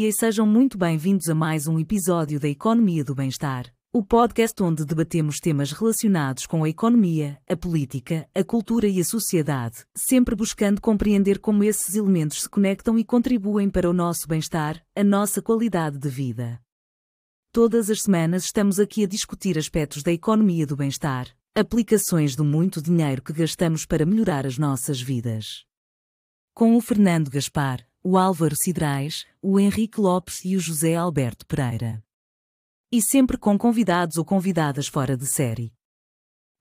dia e sejam muito bem-vindos a mais um episódio da Economia do Bem-Estar, o podcast onde debatemos temas relacionados com a economia, a política, a cultura e a sociedade, sempre buscando compreender como esses elementos se conectam e contribuem para o nosso bem-estar, a nossa qualidade de vida. Todas as semanas estamos aqui a discutir aspectos da economia do bem-estar, aplicações do muito dinheiro que gastamos para melhorar as nossas vidas. Com o Fernando Gaspar, o Álvaro Cidrais, o Henrique Lopes e o José Alberto Pereira. E sempre com convidados ou convidadas fora de série.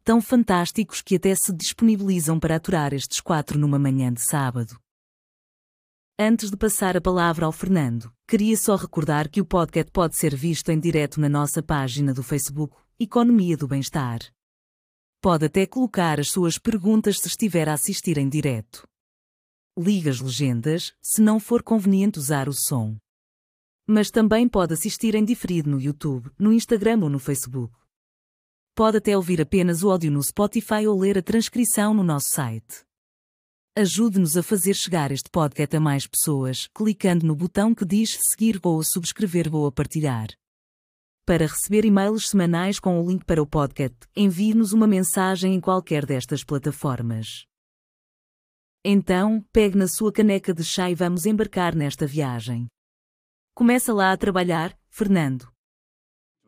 Tão fantásticos que até se disponibilizam para aturar estes quatro numa manhã de sábado. Antes de passar a palavra ao Fernando, queria só recordar que o podcast pode ser visto em direto na nossa página do Facebook, Economia do Bem-Estar. Pode até colocar as suas perguntas se estiver a assistir em direto liga as legendas, se não for conveniente usar o som. Mas também pode assistir em diferido no YouTube, no Instagram ou no Facebook. Pode até ouvir apenas o áudio no Spotify ou ler a transcrição no nosso site. Ajude-nos a fazer chegar este podcast a mais pessoas, clicando no botão que diz seguir ou subscrever ou partilhar. Para receber e-mails semanais com o link para o podcast, envie-nos uma mensagem em qualquer destas plataformas. Então, pegue na sua caneca de chá e vamos embarcar nesta viagem. Começa lá a trabalhar, Fernando.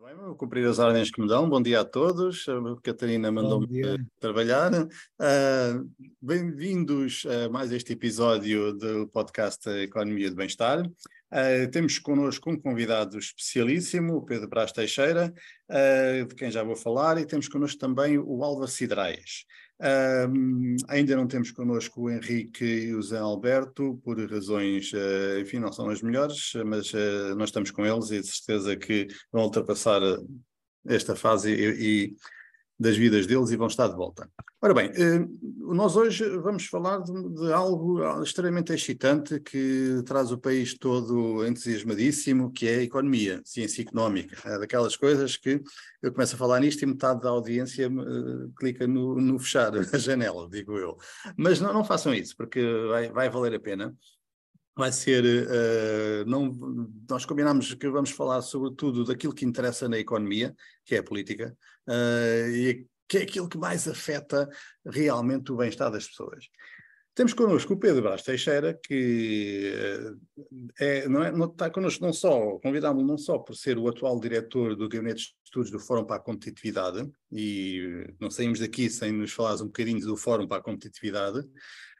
Bem, vou cumprir as ordens que me dão. Bom dia a todos. A Catarina mandou-me trabalhar. Uh, Bem-vindos a mais este episódio do podcast Economia do Bem-Estar. Uh, temos connosco um convidado especialíssimo, o Pedro Brás Teixeira, uh, de quem já vou falar, e temos connosco também o Álvaro Cidrais. Um, ainda não temos connosco o Henrique e o Zé Alberto, por razões, uh, enfim, não são as melhores, mas uh, nós estamos com eles e de certeza que vão ultrapassar eh, esta fase e, e das vidas deles e vão estar de volta. Ora bem, eh, nós hoje vamos falar de, de, algo extremamente excitante que traz o país todo entusiasmadíssimo, que é a economia, ciência económica. É daquelas coisas que eu começo a falar nisto e metade da audiência uh, clica no, no, fechar a janela, digo eu. Mas não, não façam isso, porque vai, vai valer a pena vai ser. Uh, não, nós combinamos que vamos falar sobretudo daquilo que interessa na economia, que é a política, uh, e que é aquilo que mais afeta realmente o bem-estar das pessoas. Temos connosco o Pedro Brás Teixeira, que eh, é, não, é, não está connosco não só, convidámos-lo não só por ser o atual diretor do Gabinete de Estudos do Fórum para a Competitividade, e não saímos daqui sem nos falares um bocadinho do Fórum para a Competitividade,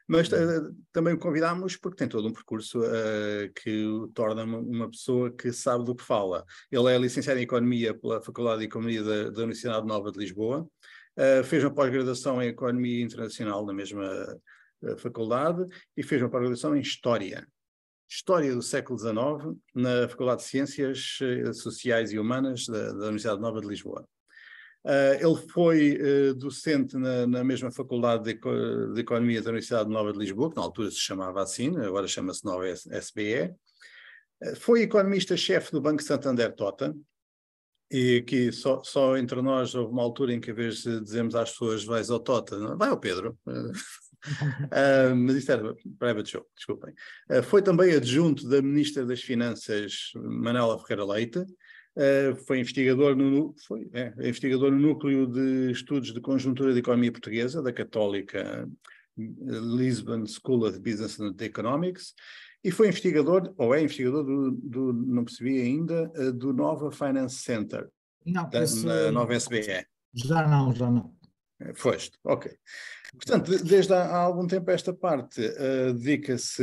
mas uh, também o convidámos porque tem todo um percurso uh, que o torna uma pessoa que sabe do que fala. Ele é licenciado em Economia pela Faculdade de Economia da, da Universidade Nova de Lisboa, uh, fez uma pós-graduação em Economia Internacional na mesma faculdade e fez uma pós-graduação em História. História do século XIX na Faculdade de Ciências Sociais e Humanas da, da Universidade Nova de Lisboa. Uh, ele foi uh, docente na, na, mesma Faculdade de, de, Economia da Universidade Nova de Lisboa, que na altura se chamava assim, agora chama-se Nova SBE. Uh, foi economista-chefe do Banco Santander Tota, e que só, só, entre nós houve uma altura em que, em vez de dizermos às pessoas, vais ao Tota, não, vai ao Pedro. mas isto era private show, desculpem. foi também adjunto da Ministra das Finanças, Manuela Ferreira Leite, Uh, foi investigador no, foi, é, investigador no Núcleo de Estudos de Conjuntura de Economia Portuguesa, da Católica eh, Lisbon School of Business and Economics, e foi investigador, ou é investigador do, do não percebi ainda, uh, do Nova Finance Center, não, da, esse, Nova SBE. Já não, já não. Foste, ok. Portanto, desde há algum tempo esta parte uh, dedica-se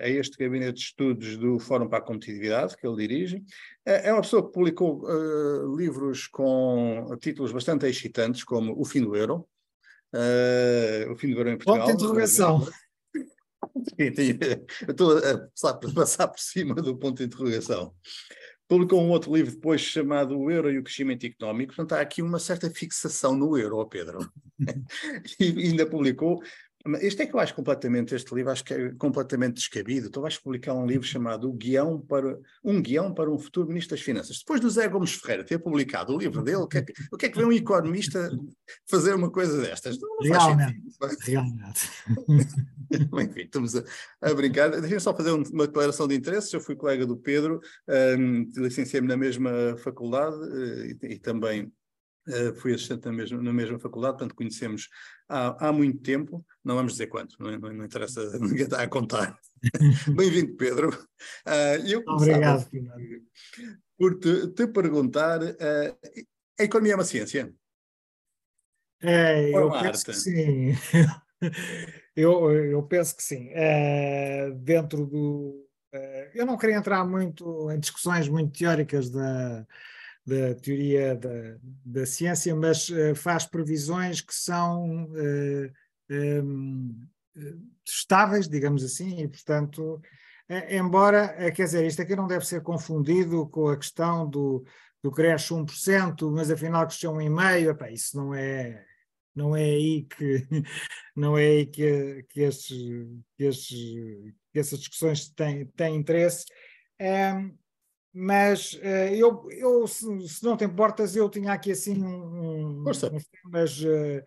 a, a, este gabinete de estudos do Fórum para a Competitividade, que ele dirige. É, é uma pessoa que publicou uh, livros com títulos bastante excitantes, como O Fim do Euro, uh, O Fim do Euro em Portugal. Ponto de interrogação. Estou a passar por cima do ponto de interrogação publicou um outro livro depois chamado O Euro e o Crescimento Económico. Portanto, há aqui uma certa fixação no euro, Pedro. e ainda publicou Este é que eu acho completamente, este livro acho que é completamente descabido. Tu vais publicar um livro chamado o Guião para, Um Guião para um Futuro Ministro das Finanças. Depois do Zé Gomes Ferreira ter publicado o livro dele, o que é que, o que, é que vem um economista fazer uma coisa destas? Não, não Realmente. Realmente. Enfim, estamos a, a brincar. Deixa-me só fazer uma declaração de interesses. Eu fui colega do Pedro, um, licenciei-me na mesma faculdade uh, e, e também Uh, fui assistente na mesma, na mesma faculdade, portanto conhecemos há, há muito tempo, não vamos dizer quanto, não, é? não, não interessa, ninguém está a contar. Bem-vindo, Pedro. Uh, eu Obrigado. Por te, te perguntar, uh, a economia é uma ciência? É, eu penso arte? que sim. eu, eu penso que sim. dentro do. eu não queria entrar muito em discussões muito teóricas da da teoria da, da ciência, mas uh, faz previsões que são uh, eh, um, estáveis, digamos assim, e portanto, embora, quer dizer, isto aqui não deve ser confundido com a questão do, do cresce 1%, mas afinal cresceu 1,5%, isso não é, não é aí que não é aí que, que, estes, que, estes, que essas discussões têm, têm interesse. Um, mas uh, eu, eu se, se, não te importas, eu tinha aqui assim um, uns temas uh,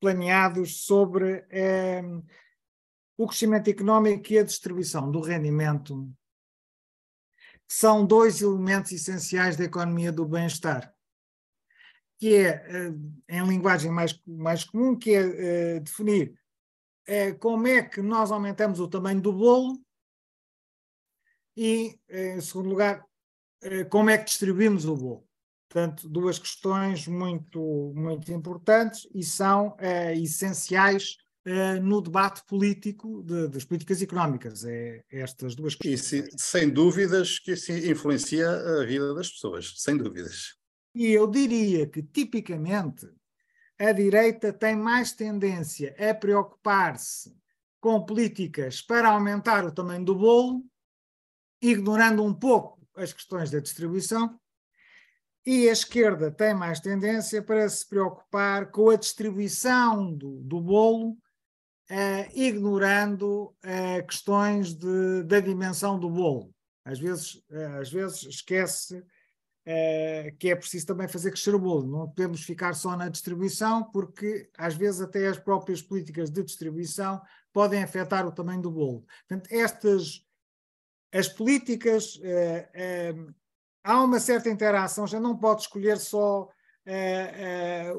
planeados sobre uh, o crescimento económico e a distribuição do rendimento, que são dois elementos essenciais da economia do bem-estar, que é, em linguagem mais, mais comum, que é definir como é que nós aumentamos o tamanho do bolo e, em segundo lugar, como é que distribuímos o bolo. Portanto, duas questões muito, muito importantes e são é, essenciais é, no debate político de, das políticas económicas. É, estas duas questões. E sem dúvidas que isso influencia a vida das pessoas, sem dúvidas. E eu diria que, tipicamente, a direita tem mais tendência a preocupar-se com políticas para aumentar o tamanho do bolo, ignorando um pouco as questões da distribuição, e a esquerda tem mais tendência para se preocupar com a distribuição do, do bolo, uh, ignorando uh, questões de, da dimensão do bolo. Às vezes, uh, às vezes esquece que é preciso também fazer crescer o bolo. Não podemos ficar só na distribuição, porque às vezes até as próprias políticas de distribuição podem afetar o tamanho do bolo. Portanto, estas as políticas, eh, eh, há uma certa interação, já não pode escolher só. Eh,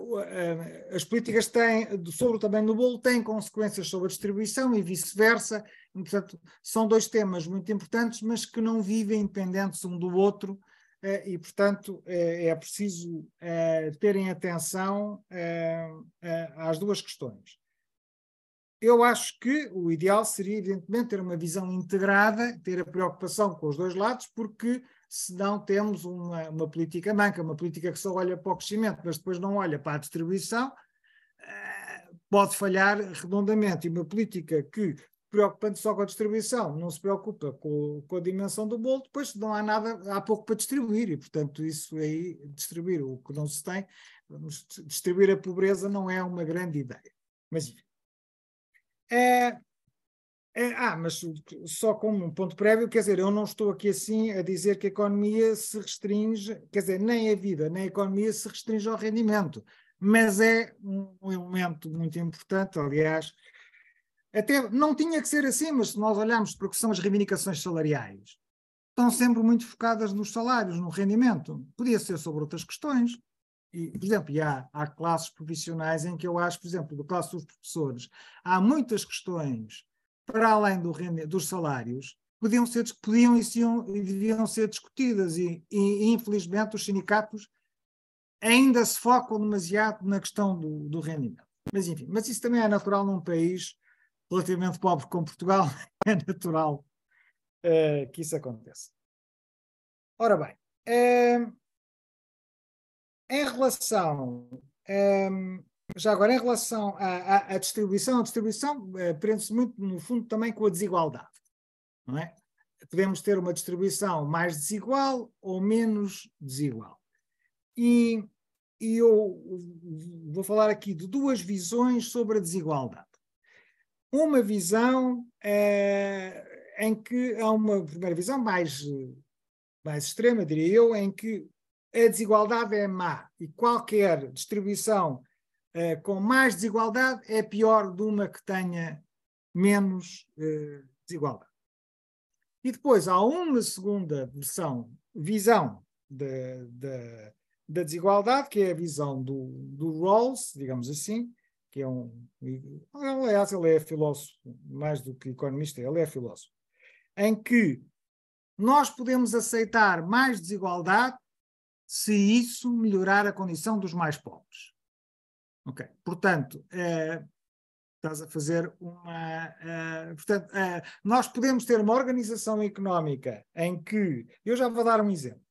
as políticas têm, sobre o tamanho do bolo, têm consequências sobre a distribuição e vice-versa. Portanto, são dois temas muito importantes, mas que não vivem independentes um do outro. E, portanto, é preciso terem atenção às duas questões eu acho que o ideal seria, evidentemente, ter uma visão integrada, ter a preocupação com os dois lados, porque senão temos uma, uma política manca, uma política que só olha para o crescimento, mas depois não olha para a distribuição, eh, pode falhar redondamente. E uma política que, preocupando só com a distribuição, não se preocupa com, com a dimensão do bolo, depois não há nada, há pouco para distribuir, e portanto isso aí, distribuir o que não se tem, distribuir a pobreza não é uma grande ideia. Mas enfim. É, é, ah, mas só como um ponto prévio, quer dizer, eu não estou aqui assim a dizer que a economia se restringe, quer dizer, nem a vida, nem a economia se restringe ao rendimento, mas é um, um elemento muito importante, aliás, até não tinha que ser assim, mas se nós olharmos para o que são as reivindicações salariais, estão sempre muito focadas nos salários, no rendimento. Podia ser sobre outras questões, e, por exemplo, e há, há classes profissionais em que eu acho, por exemplo, do classe dos professores, há muitas questões para além do dos salários podiam ser podiam e, e deviam ser discutidas e, e, infelizmente os sindicatos ainda se focam demasiado na questão do, do rendimento. Mas enfim, mas isso também é natural num país relativamente pobre como Portugal, é natural uh, que isso aconteça. Ora bem, uh, em relação, um, já agora, em relação à, à, à distribuição, a distribuição uh, prende-se muito, no fundo, também com a desigualdade, não é? Podemos ter uma distribuição mais desigual ou menos desigual. E, e eu vou falar aqui de duas visões sobre a desigualdade. uma visão eh, em que há uma primeira visão mais, mais extrema, diria eu, em que a desigualdade é má e qualquer distribuição eh, com mais desigualdade é pior de uma que tenha menos eh, desigualdade. E depois há uma segunda versão, visão da, da, da desigualdade, que é a visão do, do Rawls, digamos assim, que é um. Aliás, ele é filósofo, mais do que economista, ele é filósofo, em que nós podemos aceitar mais desigualdade se isso melhorar a condição dos mais pobres. Ok. Portanto, eh, estás a fazer uma. Eh, portanto, eh, nós podemos ter uma organização económica em que. Eu já vou dar um exemplo.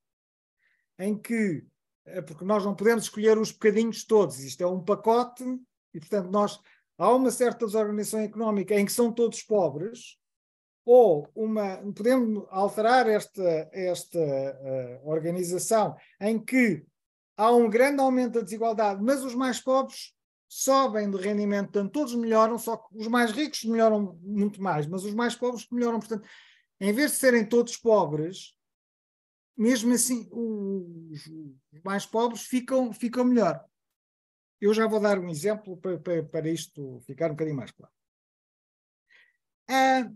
Em que. Porque nós não podemos escolher os bocadinhos todos, isto é um pacote, e portanto, nós. Há uma certa desorganização económica em que são todos pobres, ou uma, podemos alterar esta, esta uh, organização em que há um grande aumento da desigualdade, mas os mais pobres sobem de rendimento, portanto, todos melhoram, só que os mais ricos melhoram muito mais, mas os mais pobres melhoram. Portanto, em vez de serem todos pobres, mesmo assim, os, mais pobres ficam, ficam melhor. Eu já vou dar um exemplo para, para, para isto ficar um bocadinho mais claro. Ah,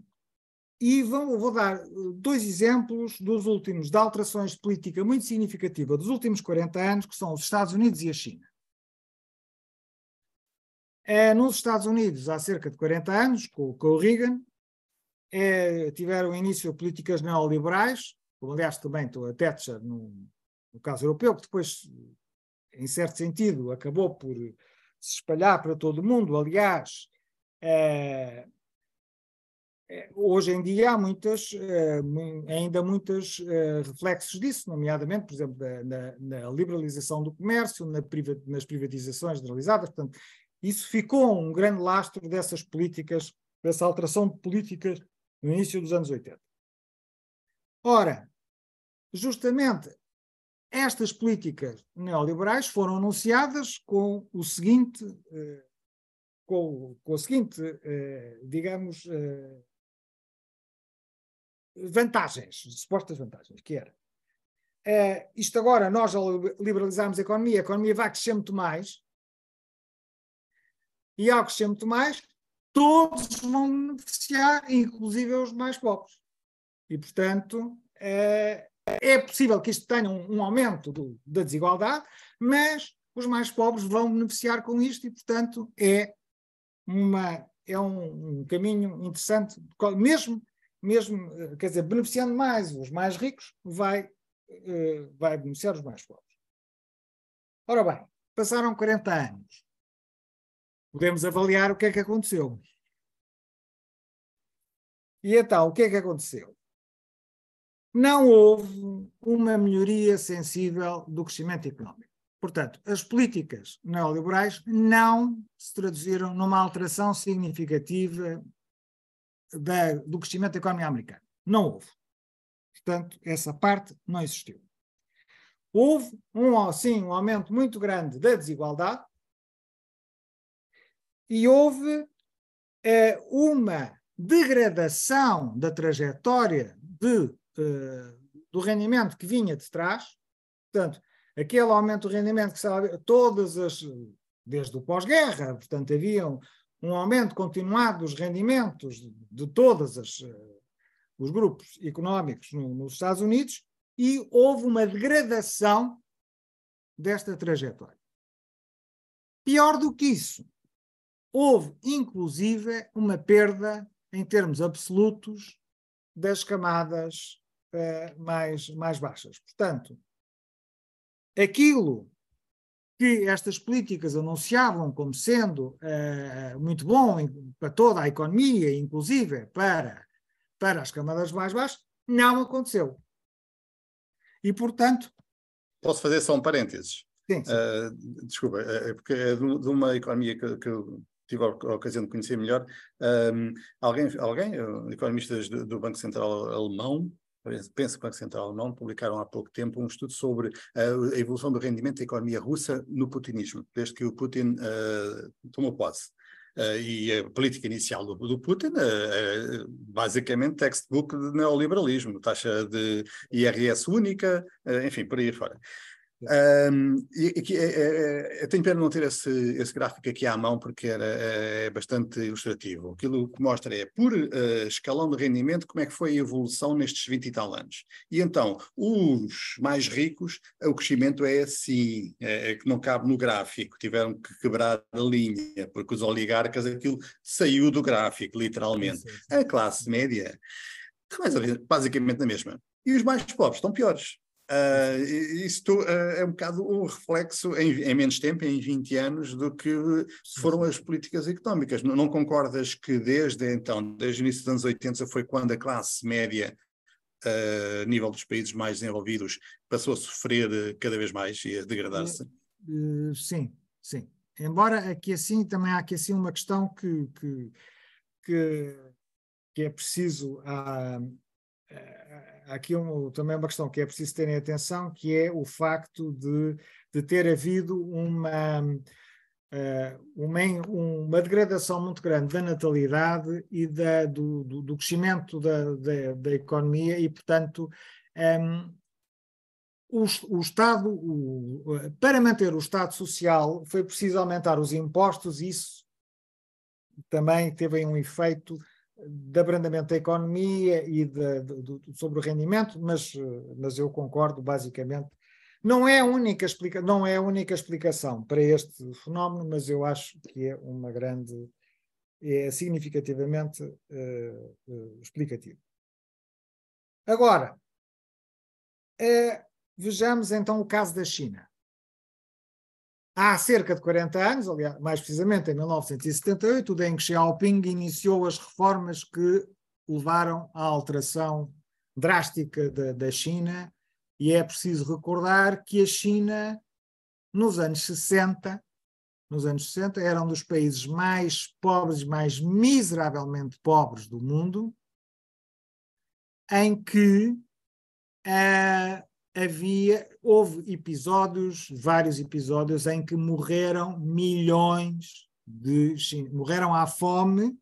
e vou, vou, dar dois exemplos dos últimos, de alterações de política muito significativa dos últimos 40 anos, que são os Estados Unidos e a China. É, nos Estados Unidos, há cerca de 40 anos, com, com o Reagan, é, tiveram início políticas neoliberais, como aliás também a Thatcher no, no caso europeu, que depois, em certo sentido, acabou por se espalhar para todo o mundo. Aliás, é hoje em dia há muitas, é, ainda muitos é, reflexos disso, nomeadamente, por exemplo, na, na liberalização do comércio, na nas privatizações generalizadas. Portanto, isso ficou um grande lastro dessas políticas, dessa alteração de políticas no início dos anos 80. Ora, justamente estas políticas neoliberais foram anunciadas com o seguinte, eh, com, com o seguinte, eh, digamos, eh, vantagens, supostas vantagens, que era isto agora, nós ao liberalizarmos a economia, a economia vai crescer muito mais, e ao crescer muito mais, todos vão beneficiar, inclusive os mais pobres. E, portanto, é, é possível que isto tenha um, um aumento do, da desigualdade, mas os mais pobres vão beneficiar com isto e, portanto, é, uma, é um, um caminho interessante, mesmo, mesmo, quer dizer, beneficiando mais os mais ricos, vai, uh, vai beneficiar os mais pobres. Ora bem, passaram 40 anos podemos avaliar o que é que aconteceu. E então, o que é que aconteceu? Não houve uma melhoria sensível do crescimento económico. Portanto, as políticas neoliberais não se traduziram numa alteração significativa da, do crescimento da economia americana. Não houve. Portanto, essa parte não existiu. Houve, um, sim, um aumento muito grande da desigualdade, e houve é, uma degradação da trajetória de, uh, do rendimento que vinha de trás, portanto, aquele aumento do rendimento que sabe, todas as, desde o pós-guerra, portanto, havia um, um, aumento continuado dos rendimentos de, todos uh, os grupos económicos no, nos Estados Unidos e houve uma degradação desta trajetória. Pior do que isso, houve inclusive uma perda em termos absolutos das camadas uh, mais, mais baixas. Portanto, aquilo que estas políticas anunciavam como sendo uh, muito bom para toda a economia, inclusive para, para as camadas mais baixas, não aconteceu. E, portanto. Posso fazer só um parênteses? Sim. sim. Uh, desculpa, é porque é de uma economia que, que eu tive a ocasião de conhecer melhor, um, alguém, alguém economistas do, do, Banco Central Alemão, penso que o Banco Central Alemão, publicaram há pouco tempo um estudo sobre a, a evolução do rendimento da economia russa no putinismo, desde que o Putin uh, tomou posse. Uh, e a política inicial do, do Putin, uh, basicamente textbook de neoliberalismo, taxa de IRS única, enfim, por aí fora. Um, e, e, é, é, é, eu tenho pena não ter esse, esse gráfico aqui à mão porque era, é, bastante ilustrativo. Aquilo que mostra é, por uh, escalão de rendimento, como é que foi a evolução nestes 20 e tal anos. E então, os mais ricos, o crescimento é assim, é, é, que não cabe no gráfico, tiveram que quebrar a linha, porque os oligarcas, aquilo saiu do gráfico, literalmente. A classe média está mais basicamente na mesma. E os mais pobres estão piores. Uh, isto uh, é um bocado um reflexo em, em, menos tempo, em 20 anos, do que foram as políticas económicas. Não, não, concordas que desde então, desde o início dos anos 80, foi quando a classe média, uh, a nível dos países mais desenvolvidos, passou a sofrer cada vez mais e a degradar-se? sim, sim. Embora aqui assim também há aqui assim uma questão que, que, que, que é preciso há aqui um, também uma questão que é preciso terem atenção, que é o facto de, de ter havido uma, uh, uma, uma, degradação muito grande da natalidade e da, do, do, do crescimento da, da, da, economia e, portanto, um, ehm, o, o, Estado, o, para manter o Estado social, foi preciso aumentar os impostos, e isso também teve um efeito de abrandamento da economia e de, de, de, sobre o rendimento, mas, mas eu concordo basicamente. Não é, a única explica, não é a única explicação para este fenómeno, mas eu acho que é uma grande, é significativamente uh, uh, explicativo. Agora, uh, vejamos então o caso da China há cerca de 40 anos, aliás, mais precisamente em 1978, o Deng Xiaoping iniciou as reformas que levaram à alteração drástica da, da China, e é preciso recordar que a China, nos anos 60, nos anos 60, era um dos países mais pobres, mais miseravelmente pobres do mundo, em que uh, havia, houve episódios, vários episódios, em que morreram milhões de morreram à fome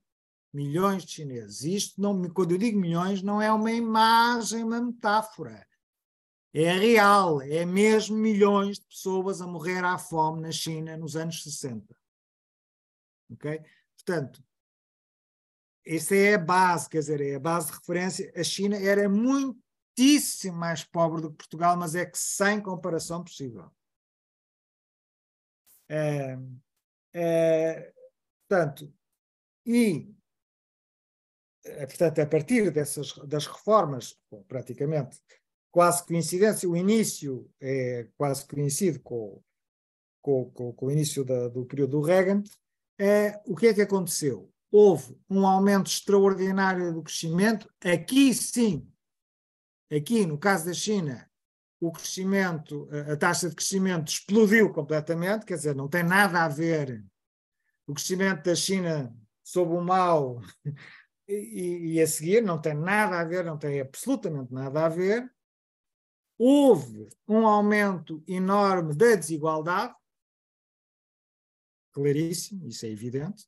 milhões de chineses. Isto, não, quando eu digo milhões, não é uma imagem, uma metáfora. É real, é mesmo milhões de pessoas a morrer à fome na China nos anos 60. Ok? Portanto, essa é a base, quer dizer, é a base de referência. A China era muito muitíssimo mais pobre do que Portugal, mas é que sem comparação possível. É, é, portanto, e é, portanto, a partir dessas das reformas, bom, praticamente quase coincidência, o início é quase coincide com, com, com, com o início da, do período do Reagan, é, o que é que aconteceu? Houve um aumento extraordinário do crescimento, aqui sim Aqui, no caso da China, o crescimento, a taxa de crescimento explodiu completamente, quer dizer, não tem nada a ver o crescimento da China sob o mal e, e, a seguir, não tem nada a ver, não tem absolutamente nada a ver. Houve um aumento enorme da desigualdade, claríssimo, isso é evidente.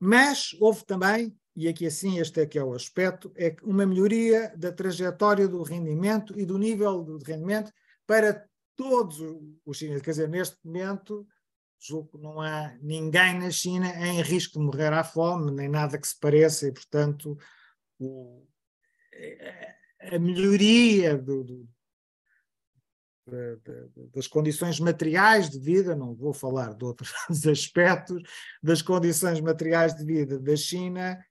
Mas houve também e aqui assim este é que é o aspecto, é uma melhoria da trajetória do rendimento e do nível de rendimento para todos os chineses. Quer dizer, neste momento, julgo que não há ninguém na China em risco de morrer à fome, nem nada que se pareça, e portanto o, a melhoria do, do, das condições materiais de vida, não vou falar de outros aspectos, das condições materiais de vida da China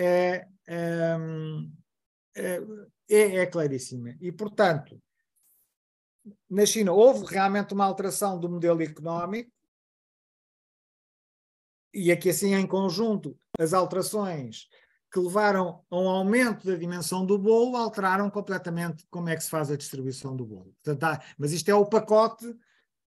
é, é, é, é claríssima. E, portanto, na China houve realmente uma alteração do modelo económico, e aqui assim em conjunto as alterações que levaram a um aumento da dimensão do bolo alteraram completamente como é que se faz a distribuição do bolo. Portanto, há, mas isto é o pacote,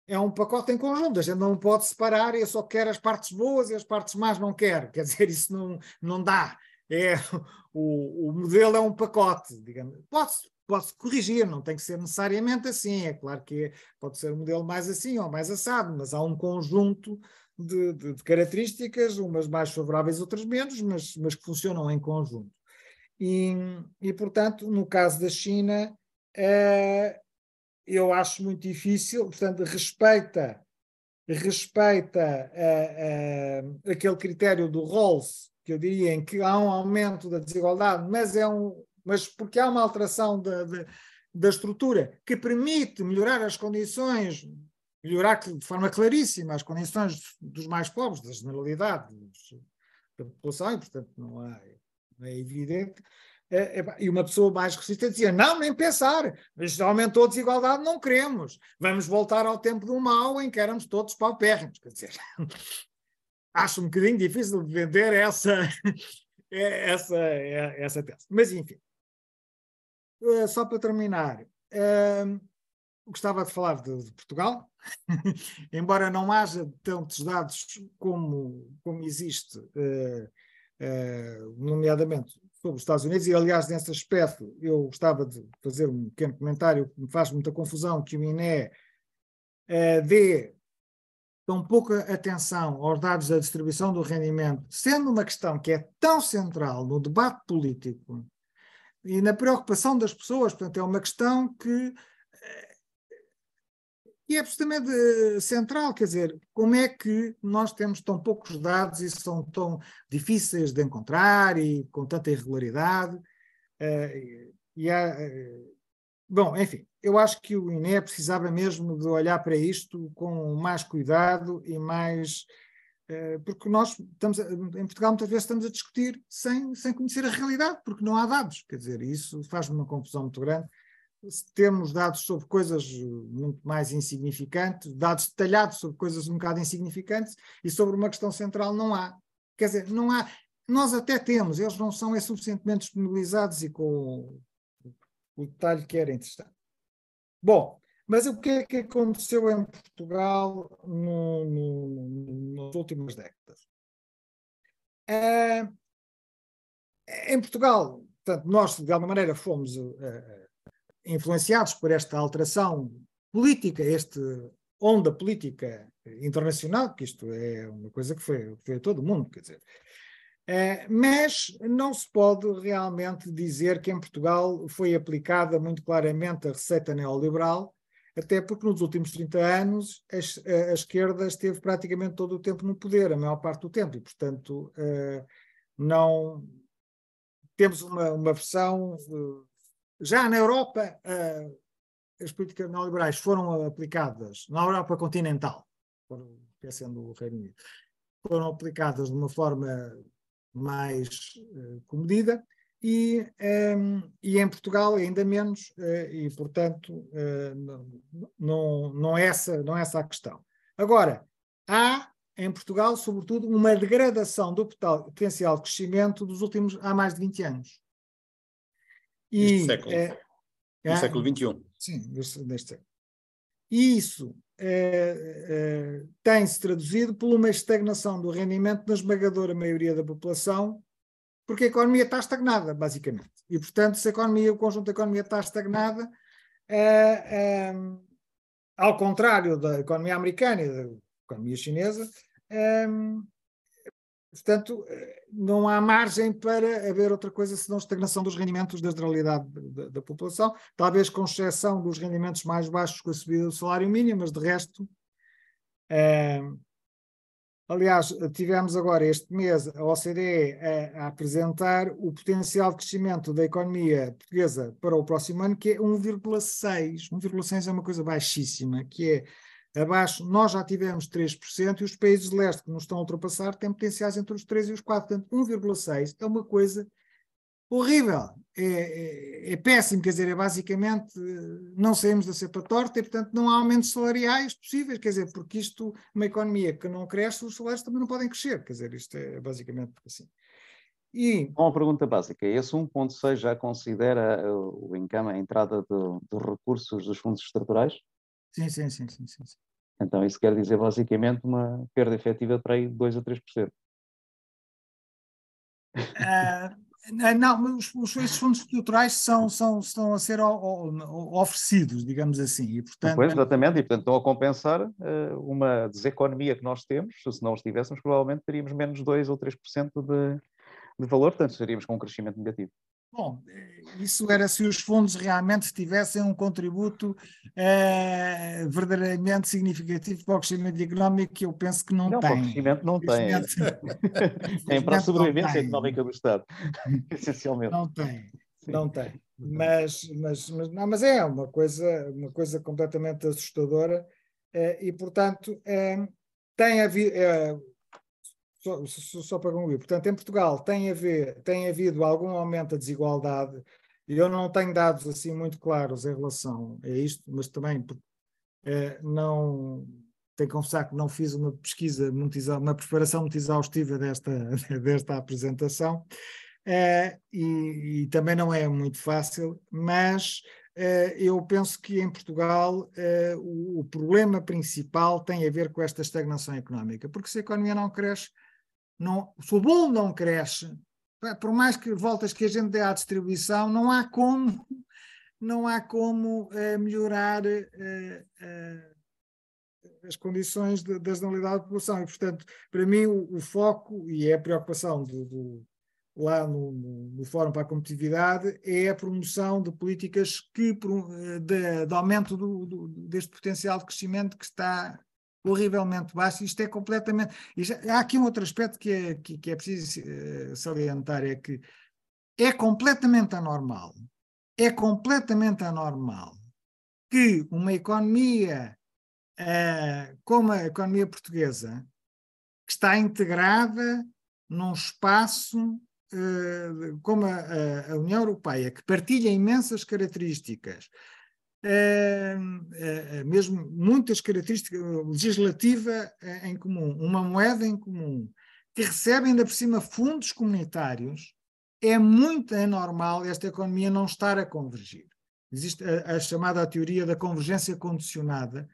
é um pacote em conjunto, a gente não pode separar, eu só quero as partes boas e as partes más não quero, quer dizer, isso não, não dá é o, o modelo é um pacote, digamos. Pode-se pode corrigir, não tem que ser necessariamente assim. É claro que pode ser um modelo mais assim ou mais assado, mas há um conjunto de, de, de, características, umas mais favoráveis, outras menos, mas, mas que funcionam em conjunto. E, e portanto, no caso da China, uh, eu acho muito difícil, portanto, respeita, respeita uh, uh, aquele critério do Rawls, que eu diria em que há um aumento da desigualdade, mas é um, mas porque há uma alteração da, da, estrutura que permite melhorar as condições melhorar de forma claríssima as condições dos mais pobres, da generalidade da população, e portanto não é, não é evidente. É, é, e uma pessoa mais resistente dizia: não, nem pensar, isto aumentou a desigualdade, não queremos. Vamos voltar ao tempo do mal em que éramos todos paupérrimos. Quer dizer, acho um bocadinho difícil de vender essa, essa, essa tese. Mas, enfim, eh, só para terminar, uh, gostava de falar de, de Portugal, embora não haja tantos dados como, como existe, uh, uh, nomeadamente sobre os Estados Unidos, e aliás, nesse aspecto, eu gostava de fazer um pequeno comentário que me faz muita confusão que o INE uh, dê tão pouca atenção aos dados da distribuição do rendimento, sendo uma questão que é tão central no debate político e na preocupação das pessoas, portanto, é uma questão que e é absolutamente eh, central, quer dizer, como é que nós temos tão poucos dados e são tão difíceis de encontrar e com tanta irregularidade? Uh, e há, bom, enfim, eu acho que o INE precisava mesmo de olhar para isto com mais cuidado e mais. Uh, porque nós estamos, a, em Portugal, muitas vezes estamos a discutir sem, sem conhecer a realidade, porque não há dados, quer dizer, isso faz-me uma confusão muito grande temos dados sobre coisas muito mais insignificantes, dados detalhados sobre coisas um bocado insignificantes, e sobre uma questão central não há. Quer dizer, não há. Nós até temos, eles não são é suficientemente disponibilizados e com o detalhe que era interessante. Bom, mas o que é que aconteceu em Portugal no, no, nas últimas décadas? Uh, em Portugal, portanto, nós de alguma maneira fomos uh, influenciados por esta alteração política, esta onda política internacional, que isto é uma coisa que foi, foi a todo mundo, quer dizer. É, mas não se pode realmente dizer que em Portugal foi aplicada muito claramente a receita neoliberal, até porque nos últimos 30 anos a, a, esquerda esteve praticamente todo o tempo no poder, a maior parte do tempo, e portanto uh, não temos uma, uma versão uh, já na Europa, as políticas neoliberais foram aplicadas, na Europa continental, esquecendo o Reino Unido, foram aplicadas de uma forma mais uh, comedida e, um, ehm, e em Portugal ainda menos, uh, e portanto uh, não, não, é essa, não é essa a questão. Agora, há em Portugal, sobretudo, uma degradação do potencial de crescimento dos últimos, há mais de 20 anos. E, século. É, no é, século XXI. Sim, neste século. E isso é, é, tem-se traduzido por uma estagnação do rendimento na esmagadora maioria da população, porque a economia está estagnada, basicamente. E, portanto, se a economia, o conjunto da economia está estagnada, é, é, ao contrário da economia americana e da economia chinesa, é, Portanto, eh, não há margem para haver outra coisa senão estagnação dos rendimentos da generalidade da, da, população, talvez com exceção dos rendimentos mais baixos com a subida do salário mínimo, mas de resto. É, aliás, tivemos agora este mês a OCDE a, a, apresentar o potencial de crescimento da economia portuguesa para o próximo ano, que é 1,6. 1,6 é uma coisa baixíssima, que é Abaixo, nós já tivemos 3% e os países de leste que nos estão a ultrapassar têm potenciais entre os 3 e os 4. Portanto, 1,6 é uma coisa horrível. É, é, é, péssimo, quer dizer, é basicamente não saímos da cepa torta e, portanto, não há aumentos salariais possíveis, quer dizer, porque isto, uma economia que não cresce, os salários também não podem crescer, quer dizer, isto é basicamente assim. E... Uma pergunta básica, esse 1.6 já considera o encama, a entrada dos recursos dos fundos estruturais? Sim, sim, sim, sim, sim. Então isso quer dizer basicamente uma perda efetiva para aí 2 a 3%. Uh, Não, os, os fundos estruturais são, são, estão a ser o, o, oferecidos, digamos assim. E, portanto, pois, exatamente, e portanto estão a compensar uh, uma deseconomia que nós temos. Se não os tivéssemos, provavelmente teríamos menos 2 ou 3% de, de valor, portanto estaríamos com um crescimento negativo. Bom, isso era se os fundos realmente tivessem um contributo eh, verdadeiramente significativo para o crescimento económico, que eu penso que não, não tem. Não, o crescimento não tem. tem para a sobrevivência económica do Estado, essencialmente. Não tem, não tem. Mas, mas, mas, não, mas é uma coisa, uma coisa completamente assustadora eh, e, portanto, eh, tem havido só, só, só, para concluir, portanto, em Portugal tem, haver, tem havido algum aumento da desigualdade, eu não tenho dados assim muito claros em relação a isto, mas também é, não tenho que confessar que não fiz uma pesquisa, muito, uma preparação muito exaustiva desta, desta apresentação, é, e, e, também não é muito fácil, mas é, eu penso que em Portugal o, o problema principal tem a ver com esta estagnação económica, porque se a economia não cresce, não, se o bolo não cresce, por mais que voltas que a gente dê à distribuição, não há como, não há como uh, melhorar uh, uh, as condições da generalidade da população. E, portanto, para mim, o, o foco e é a preocupação do, do lá no, no, no, Fórum para a Competitividade é a promoção de políticas que, de, de aumento do, do, deste potencial de crescimento que está horrivelmente baixo. Isto é completamente. Isto, há aqui um outro aspecto que é, que, que é preciso uh, salientar: é que é completamente anormal, é completamente anormal que uma economia uh, como a economia portuguesa, que está integrada num espaço uh, como a, a União Europeia, que partilha imensas características, é, é, mesmo muitas características legislativa em comum, uma moeda em comum, que recebe ainda por cima fundos comunitários, é muito anormal esta economia não estar a convergir. Existe a, a chamada teoria da convergência condicionada,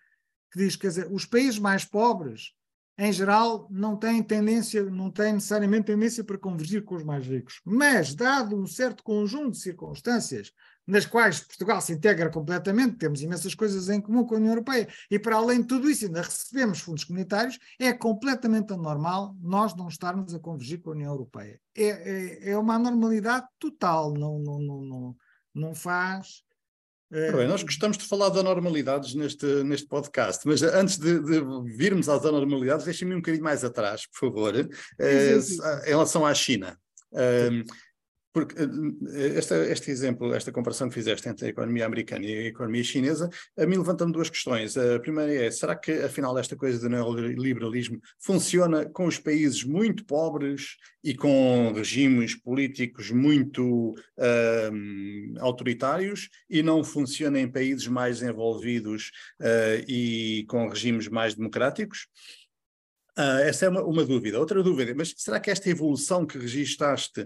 que diz que os países mais pobres, em geral, não têm tendência, não têm necessariamente tendência para convergir com os mais ricos. Mas, dado um certo conjunto de circunstâncias nas quais Portugal se integra completamente, temos imensas coisas em comum com a União Europeia, e para além de tudo isso ainda recebemos fundos comunitários, é completamente anormal nós não estarmos a convergir com a União Europeia. É, é, é uma anormalidade total, não, não, não, não, não faz... É... Bem, nós gostamos de falar de anormalidades neste, neste podcast, mas antes de, de virmos às anormalidades, deixem-me um bocadinho mais atrás, por favor, sim, sim, sim. Eh, em relação à China. Um, porque eh, este, este exemplo, esta comparação que fizeste entre a economia americana e a economia chinesa, a mim levanta-me duas questões. A primeira é, será que afinal esta coisa do neoliberalismo funciona com os países muito pobres e com regimes políticos muito um, autoritários e não funciona em países mais envolvidos uh, e com regimes mais democráticos? Uh, essa é uma, uma, dúvida. Outra dúvida, mas será que esta evolução que registaste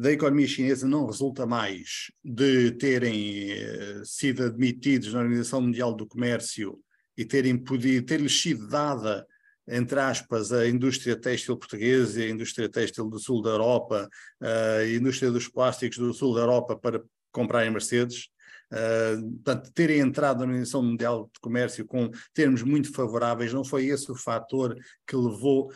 da economia chinesa não resulta mais de terem eh, sido admitidos na Organização Mundial do Comércio e terem podido, ter-lhes sido dada, entre aspas, a indústria têxtil portuguesa a indústria têxtil do sul da Europa, a indústria dos plásticos do sul da Europa para comprarem Mercedes. Uh, portanto, terem entrado na Organização Mundial de Comércio com termos muito favoráveis, não foi esse o fator que levou,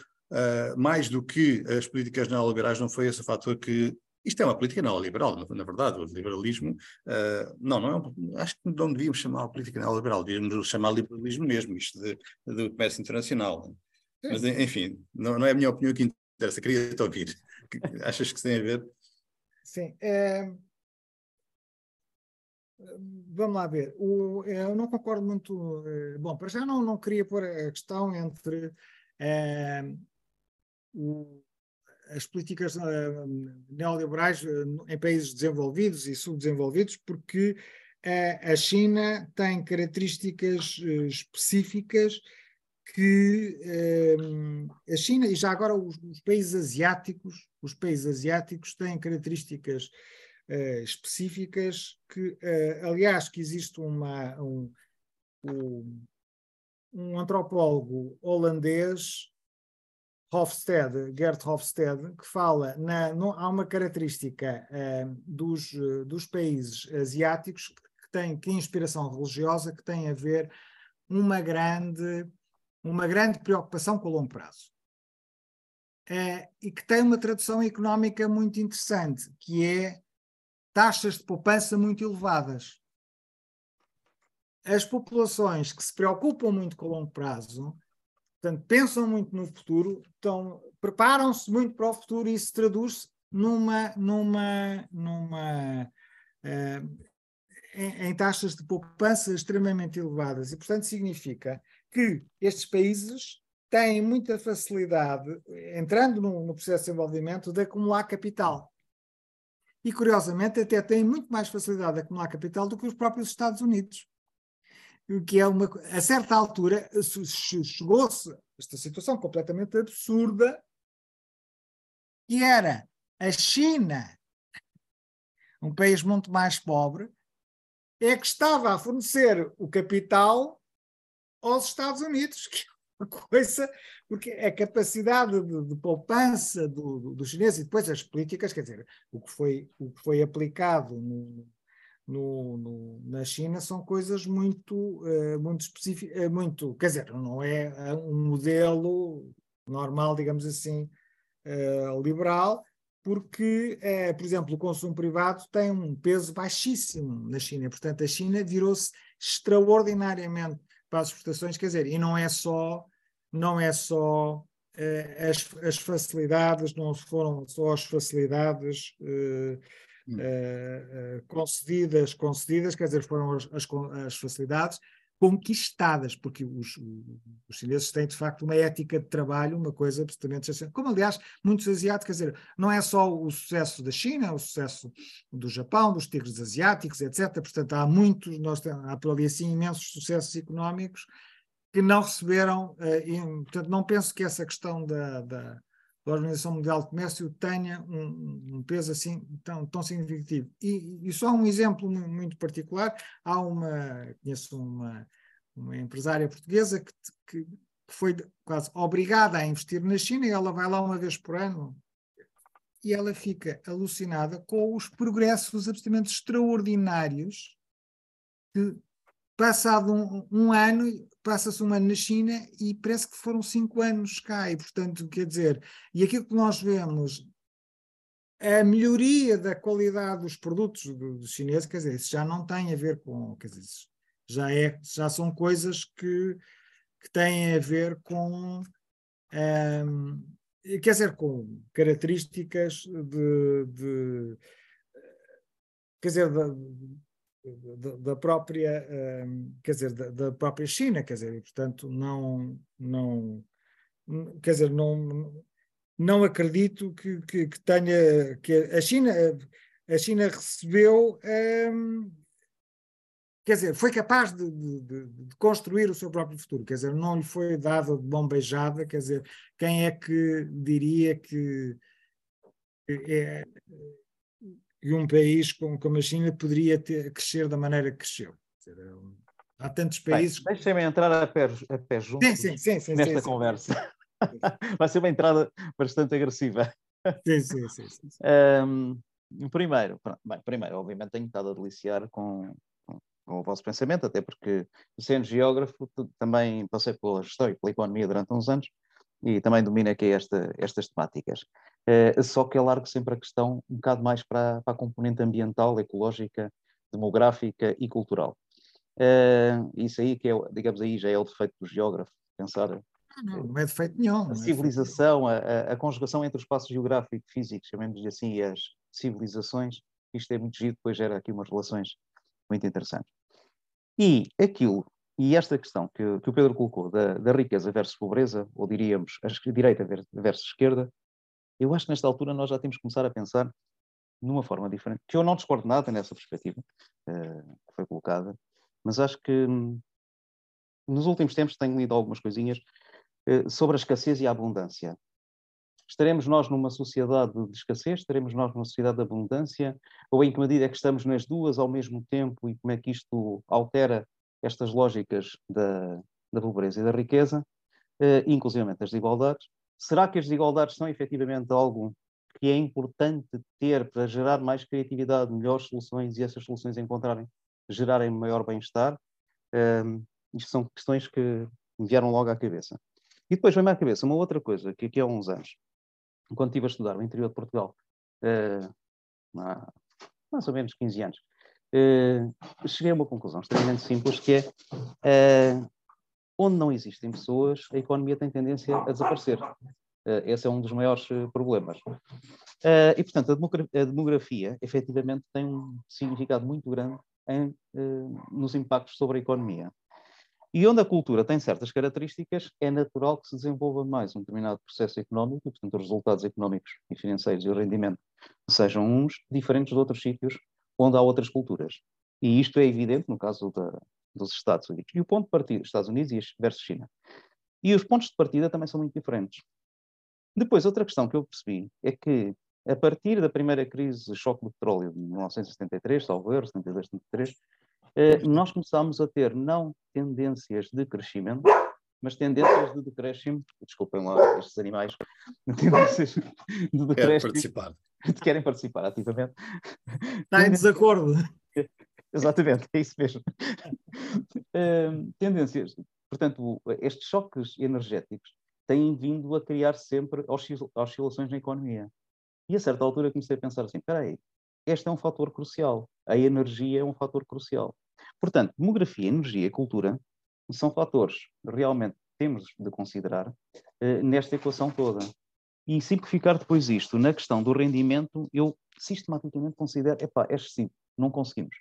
mais do que as políticas neoliberais, não foi esse o fator que isto é uma política neoliberal, na, verdade, o liberalismo, uh, não, não é, acho que não devíamos chamar a política neoliberal, devíamos chamar liberalismo mesmo, isto de, de comércio internacional. Mas, enfim, não, não, é a minha opinião que interessa, queria te ouvir. Achas que tem a ver? Sim. É... Vamos lá ver. O, eu não concordo muito. Eh, bom, para já não, não queria pôr a questão entre é, o as políticas uh, neoliberais uh, em países desenvolvidos e subdesenvolvidos, porque uh, a China tem características específicas que a China e já agora os, os, países asiáticos, os países asiáticos têm características específicas que, aliás, que existe uma, um, um, um antropólogo holandês Hofstede, Gert Hofstede, que fala, na, no, há uma característica uh, dos, uh, dos países asiáticos que tem que inspiração religiosa que tem a ver uma grande, uma grande preocupação com o longo prazo. Uh, e que tem uma tradução económica muito interessante, que é taxas de poupança muito elevadas. As populações que se preocupam muito com o longo prazo Portanto, pensam muito no futuro, preparam-se muito para o futuro e isso traduz numa, numa, numa uh, em, em, taxas de poupança extremamente elevadas. E, portanto, significa que estes países têm muita facilidade, entrando no, no processo de desenvolvimento, de acumular capital. E, curiosamente, até têm muito mais facilidade de acumular capital do que os próprios Estados Unidos que é uma. A certa altura chegou-se esta situação completamente absurda, que era a China, um país muito mais pobre, é que estava a fornecer o capital aos Estados Unidos, que é uma coisa, porque a capacidade de, de poupança dos do, do chineses e depois as políticas, quer dizer, o que foi, o que foi aplicado no, no, no, na China são coisas muito, uh, muito específicas, uh, muito, quer dizer, não é eh, um modelo normal, digamos assim, uh, liberal, porque, por exemplo, o consumo privado tem um peso baixíssimo na China, portanto a China virou-se extraordinariamente para as exportações, quer dizer, e não é só, não é só as, as facilidades, não foram só as facilidades uh, concedidas, concedidas, quer dizer, foram as, as, as facilidades conquistadas, porque os, os, chineses têm de facto uma ética de trabalho, uma coisa absolutamente como aliás muitos asiáticos, quer dizer, não é só o sucesso da China, o sucesso do Japão, dos tigres asiáticos, etc. Portanto, há muitos, nós temos, há por ali assim imensos sucessos económicos que não receberam, uh, e, portanto, não penso que essa questão da, da da Organização Mundial de Comércio tenha um, um peso assim tão, tão significativo. E, e, só um exemplo muito particular, há uma, conheço uma, uma empresária portuguesa que, que, foi quase obrigada a investir na China e ela vai lá uma vez por ano e ela fica alucinada com os progressos absolutamente extraordinários que passado um, um ano, passa-se um ano na China e parece que foram cinco anos cá, e portanto, quer dizer, e aquilo que nós vemos, a melhoria da qualidade dos produtos dos do chineses, quer dizer, isso já não tem a ver com, quer dizer, já, é, já são coisas que, que têm a ver com, um, quer dizer, com características de, de quer dizer, de, da, própria, um, quer dizer, da, própria China, quer dizer, portanto não, não, quer dizer, não, não acredito que, que, que tenha, que a China, a China recebeu, um, quer dizer, foi capaz de, de, de, construir o seu próprio futuro, quer dizer, não lhe foi dada de bom beijada, quer dizer, quem é que diria que é, e um país como, como a China poderia ter, crescer da maneira que cresceu. É há tantos países. Deixem-me entrar a pé, a pé junto sim, sim, sim, sim, nesta conversa. Vai ser uma entrada bastante agressiva. Sim, sim, sim. sim, sim. Um, primeiro, bem, primeiro, obviamente, tenho estado a deliciar com, com, com, o vosso pensamento, até porque, sendo geógrafo, também passei pela gestão e pela economia durante uns anos e também domino aqui esta, estas temáticas. Uh, só que eu largo sempre a questão um bocado mais para, para a componente ambiental, ecológica, demográfica e cultural. Uh, isso aí que é, digamos aí, já é o defeito do geógrafo, pensar ah, não, não é defeito nenhum. A é civilização, a, a, conjugação entre o espaço geográfico e físico, chamemos-lhe assim, e as civilizações, isto é muito giro, depois gera aqui umas relações muito interessantes. E aquilo e esta questão que, que o Pedro colocou da, da, riqueza versus pobreza, ou diríamos a direita versus esquerda, eu acho que nesta altura nós já temos que começar a pensar numa forma diferente, que eu não discordo nada nessa perspectiva uh, que foi colocada, mas acho que hum, nos últimos tempos tenho lido algumas coisinhas uh, sobre a escassez e a abundância. Estaremos nós numa sociedade de escassez? Estaremos nós numa sociedade de abundância? Ou em que medida é que estamos nas duas ao mesmo tempo e como é que isto altera estas lógicas da, da pobreza e da riqueza, uh, inclusive das desigualdades, será que as desigualdades são efetivamente algo que é importante ter para gerar mais criatividade, melhores soluções e essas soluções encontrarem, gerarem maior bem-estar? Um, isto são questões que me vieram logo à cabeça. E depois vem-me à cabeça uma outra coisa, que aqui há uns anos, quando estive a estudar no interior de Portugal, uh, há mais ou menos 15 anos, cheguei a uma conclusão extremamente simples, que é uh, onde não existem pessoas, a economia tem tendência a desaparecer. Uh, esse é um dos maiores problemas. e, portanto, a, demografia, efetivamente, tem um significado muito grande em, nos impactos sobre a economia. E onde a cultura tem certas características, é natural que se desenvolva mais um determinado processo económico, e, portanto, os resultados económicos e financeiros e o rendimento sejam uns diferentes de outros sítios onde há outras culturas. E isto é evidente no caso da, dos Estados Unidos. E o ponto de partida, Estados Unidos versus China. E os pontos de partida também são muito diferentes. Depois, outra questão que eu percebi é que, a partir da primeira crise de choque do petróleo de 1973, salvo erro, 72, 73, eh, nós começámos a ter não tendências de crescimento, mas tendências de decréscimo, desculpem lá estes animais, tendências de decréscimo. Querem participar. Querem participar ativamente. Está em desacordo. Exatamente, é isso mesmo. uh, tendências. Portanto, estes choques energéticos têm vindo a criar sempre oscil oscilações na economia. E a certa altura comecei a pensar assim: espera aí, este é um fator crucial. A energia é um fator crucial. Portanto, demografia, energia e cultura são fatores realmente temos de considerar uh, nesta equação toda. E simplificar depois isto na questão do rendimento, eu sistematicamente considero, epá, é excessivo, não conseguimos.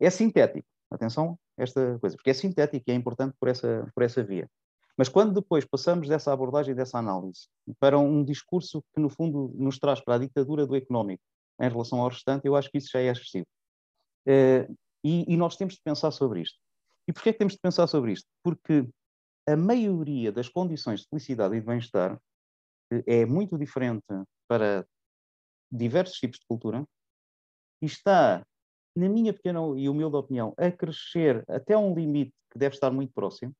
É sintético, atenção esta coisa, porque é sintético e é importante por essa, por essa via. Mas quando depois passamos dessa abordagem, dessa análise, para um discurso que no fundo nos traz para a ditadura do económico em relação ao restante, eu acho que isso já é excessivo. Uh, e, e, nós temos de pensar sobre isto. E porquê é que temos de pensar sobre isto? Porque a maioria das condições de felicidade e de bem-estar é muito diferente para diversos tipos de cultura e está, na minha pequena e humilde opinião, a crescer até um limite que deve estar muito próximo,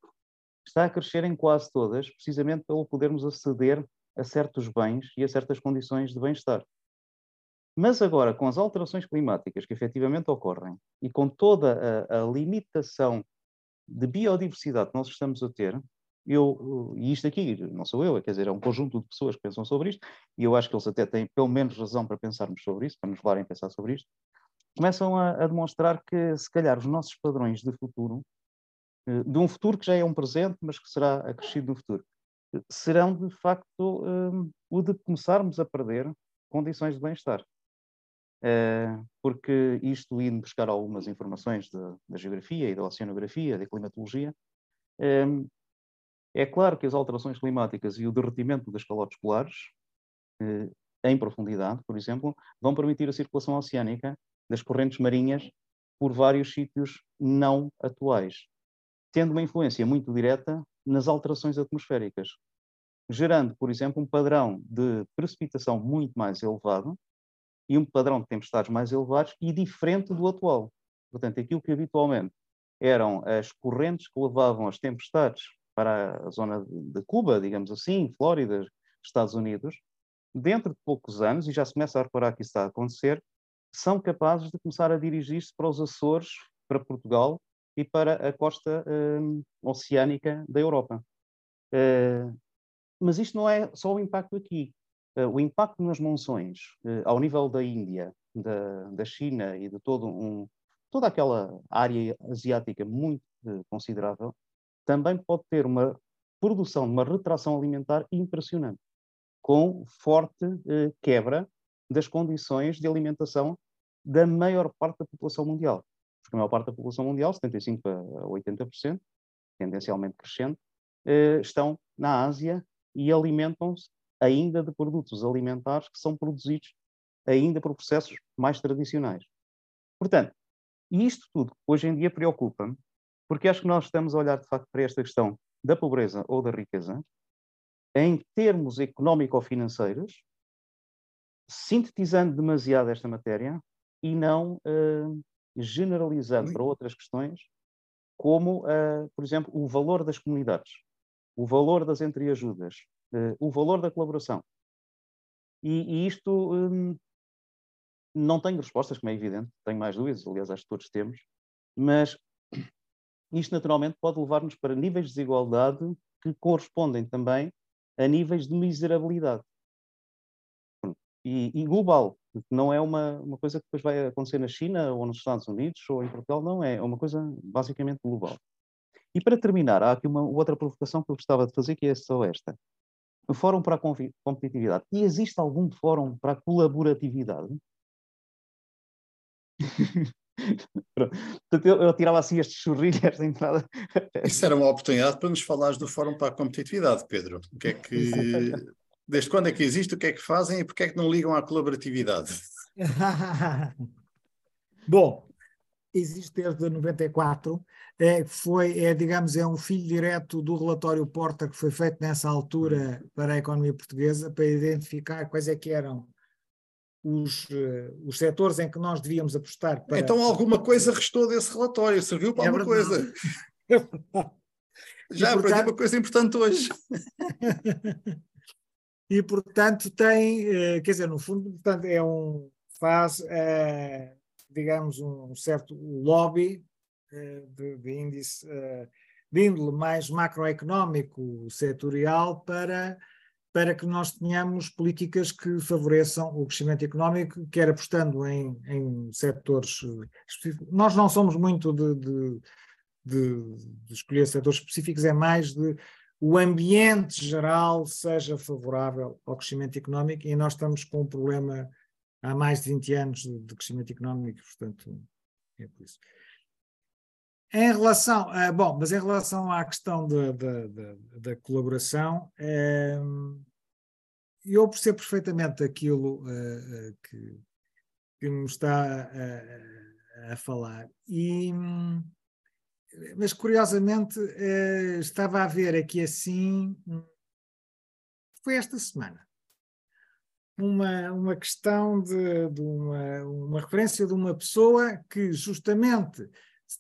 está a crescer em quase todas, precisamente pelo podermos aceder a certos bens e a certas condições de bem-estar. Mas agora, com as alterações climáticas que efetivamente ocorrem e com toda a, a limitação de biodiversidade que nós estamos a ter, eu, e isto aqui não sou eu, quer dizer, é um conjunto de pessoas que pensam sobre isto, e eu acho que eles até têm pelo menos razão para pensarmos sobre isso, para nos levarem a pensar sobre isto, começam a, a demonstrar que, se calhar, os nossos padrões de futuro, eh, de um futuro que já é um presente, mas que será acrescido no futuro, serão, de facto, um, o de começarmos a perder condições de bem-estar. Uh, porque isto, indo buscar algumas informações da geografia e da oceanografia, da climatologia, um, é claro que as alterações climáticas e o derretimento das calotes polares, eh, em profundidade, por exemplo, vão permitir a circulação oceânica das correntes marinhas por vários sítios não atuais, tendo uma influência muito direta nas alterações atmosféricas, gerando, por exemplo, um padrão de precipitação muito mais elevado e um padrão de tempestades mais elevados e diferente do atual. Portanto, aquilo que habitualmente eram as correntes que levavam as tempestades para a zona de Cuba, digamos assim, Flórida, Estados Unidos, dentro de poucos anos, e já se começa a reparar que isso está a acontecer, são capazes de começar a dirigir-se para os Açores, para Portugal e para a costa uh, oceânica da Europa. Uh, mas isto não é só o impacto aqui. Uh, o impacto nas monções, ao nível da Índia, da, da China e de todo um, toda aquela área asiática muito considerável, também pode ter uma produção uma retração alimentar impressionante, com forte eh, quebra das condições de alimentação da maior parte da população mundial. Porque a maior parte da população mundial, 75% a 80%, tendencialmente crescente, eh, estão na Ásia e alimentam-se ainda de produtos alimentares que são produzidos ainda por processos mais tradicionais. Portanto, isto tudo hoje em dia preocupa-me porque acho que nós estamos a olhar, de facto, para esta questão da pobreza ou da riqueza em termos económico-financeiros, sintetizando demasiado esta matéria e não uh, generalizando para outras questões, como, uh, por exemplo, o valor das comunidades, o valor das entreajudas, uh, o valor da colaboração. E, e isto um, não tenho respostas, como é evidente, tenho mais dúvidas, aliás, acho que todos temos, mas isto naturalmente pode levar-nos para níveis de desigualdade que correspondem também a níveis de miserabilidade. E, e, global, não é uma, uma coisa que depois vai acontecer na China ou nos Estados Unidos ou em Portugal, não é, é uma coisa basicamente global. E para terminar, há aqui uma outra provocação que eu gostava de fazer, que é só esta. O Fórum para a Competitividade. E existe algum fórum para a colaboratividade? Portanto, eu, eu, tirava assim estes sorrilhos esta entrada. Isso era uma oportunidade para nos falares do Fórum para a Competitividade, Pedro. O que é que. Desde quando é que existe, o que é que fazem e porque é que não ligam à colaboratividade? Bom, existe desde 94, é, foi, é, digamos, é um filho direto do relatório Porta que foi feito nessa altura para a economia portuguesa, para identificar quais é que eram os, uh, os setores em que nós devíamos apostar. Para... Então alguma coisa restou desse relatório, serviu para é alguma coisa. Já aprendi portanto... uma coisa importante hoje. e portanto tem, uh, quer dizer, no fundo, portanto, é um, faz, uh, digamos, um certo lobby de, de, índice de índole mais macroeconómico, setorial, para para que nós tenhamos políticas que favoreçam o crescimento económico, quer apostando em, em setores eh, específicos. Nós não somos muito de, de, de, de, escolher setores específicos, é mais de o ambiente geral seja favorável ao crescimento económico e nós estamos com um problema há mais de 20 anos de, crescimento económico, portanto, é por isso. Em relação, uh, bom, mas em relação à questão da, da, colaboração, uh, eu percebo perfeitamente aquilo uh, que, que me está a, a falar. E, mas curiosamente estava a ver aqui assim, foi esta semana, uma, uma questão de, de uma, uma referência de uma pessoa que justamente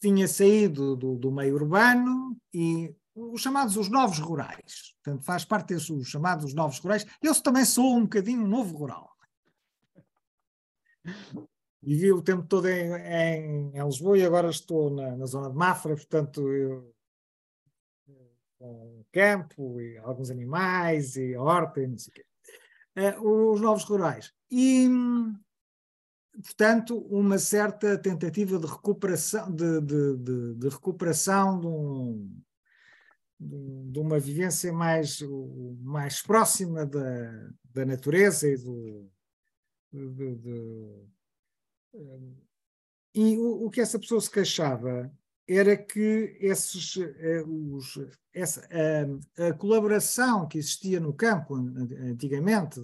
tinha saído do, do meio urbano e os chamados os novos rurais. Portanto, faz parte desses chamados novos rurais. Eu também sou um bocadinho novo rural. Vivi o tempo todo em, em, em, Lisboa e agora estou na, na zona de Mafra, portanto, eu, com campo e alguns animais e horta e não sei o quê. Uh, os novos rurais. E portanto, uma certa tentativa de recuperação, de, de, de, de recuperação de, um, de, uma vivência mais, mais próxima da, da natureza e do. e o, o, que essa pessoa se queixava era que esses, eh, os, essa, a, a, colaboração que existia no campo antigamente,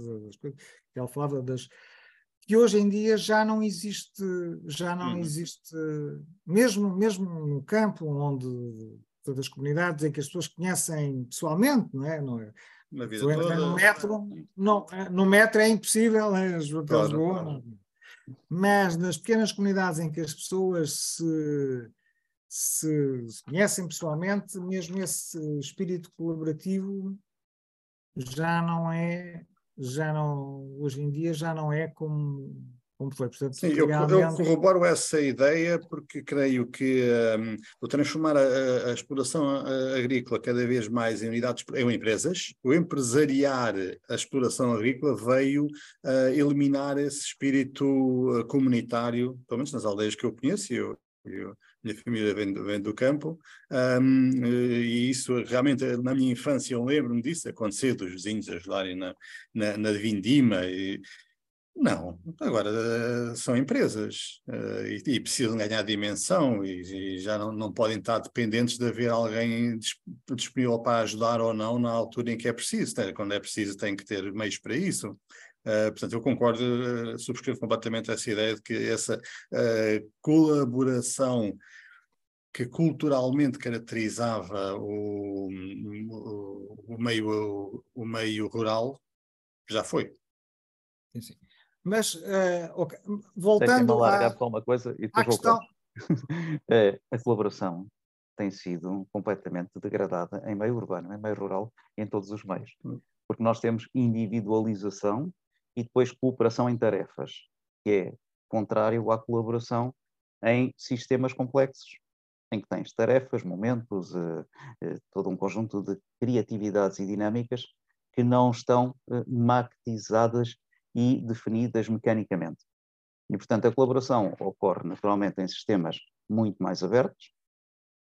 ela falava das, que hoje em dia já não existe, já não uhum. existe, mesmo, mesmo no campo onde todas as comunidades em que as pessoas conhecem pessoalmente, não é? Não é? Na vida toda. No metro, não, no metro é impossível, né? claro, Lisboa, claro. mas nas pequenas comunidades em que as pessoas se, se, se conhecem pessoalmente, mesmo esse espírito colaborativo já não é já não, hoje em dia já não é como, como foi. Portanto, Sim, realmente... eu, eu, corroboro essa ideia porque creio que um, o transformar a, a, exploração agrícola cada vez mais em unidades, em empresas, o empresariar a exploração agrícola veio uh, eliminar esse espírito uh, comunitário, pelo menos nas aldeias que eu conheço, eu, eu minha família vem vem do campo, um, e isso realmente, na minha infância, eu lembro-me disso, acontecer dos vizinhos ajudarem na, na, na vindima, e, não, agora uh, são empresas uh, e, e, precisam ganhar dimensão e, e, já não, não podem estar dependentes de haver alguém disponível para ajudar ou não na altura em que é preciso. Quando é preciso, tem que ter meios para isso. Uh, portanto, eu concordo, uh, subscrevo completamente essa ideia de que essa uh, colaboração que culturalmente caracterizava o, o, o, meio, o meio rural já foi. Sim, sim. Mas, okay. voltando a... só uma coisa e depois questão... é, a colaboração tem sido completamente degradada em meio urbano, em meio rural, em todos os meios. porque nós temos individualização e depois cooperação em tarefas, que é contrário à colaboração em sistemas complexos, em que tens tarefas, momentos, uh, uh, todo um conjunto de criatividades e dinâmicas que não estão uh, e definidas mecanicamente. E, portanto, a colaboração ocorre naturalmente em sistemas muito mais abertos,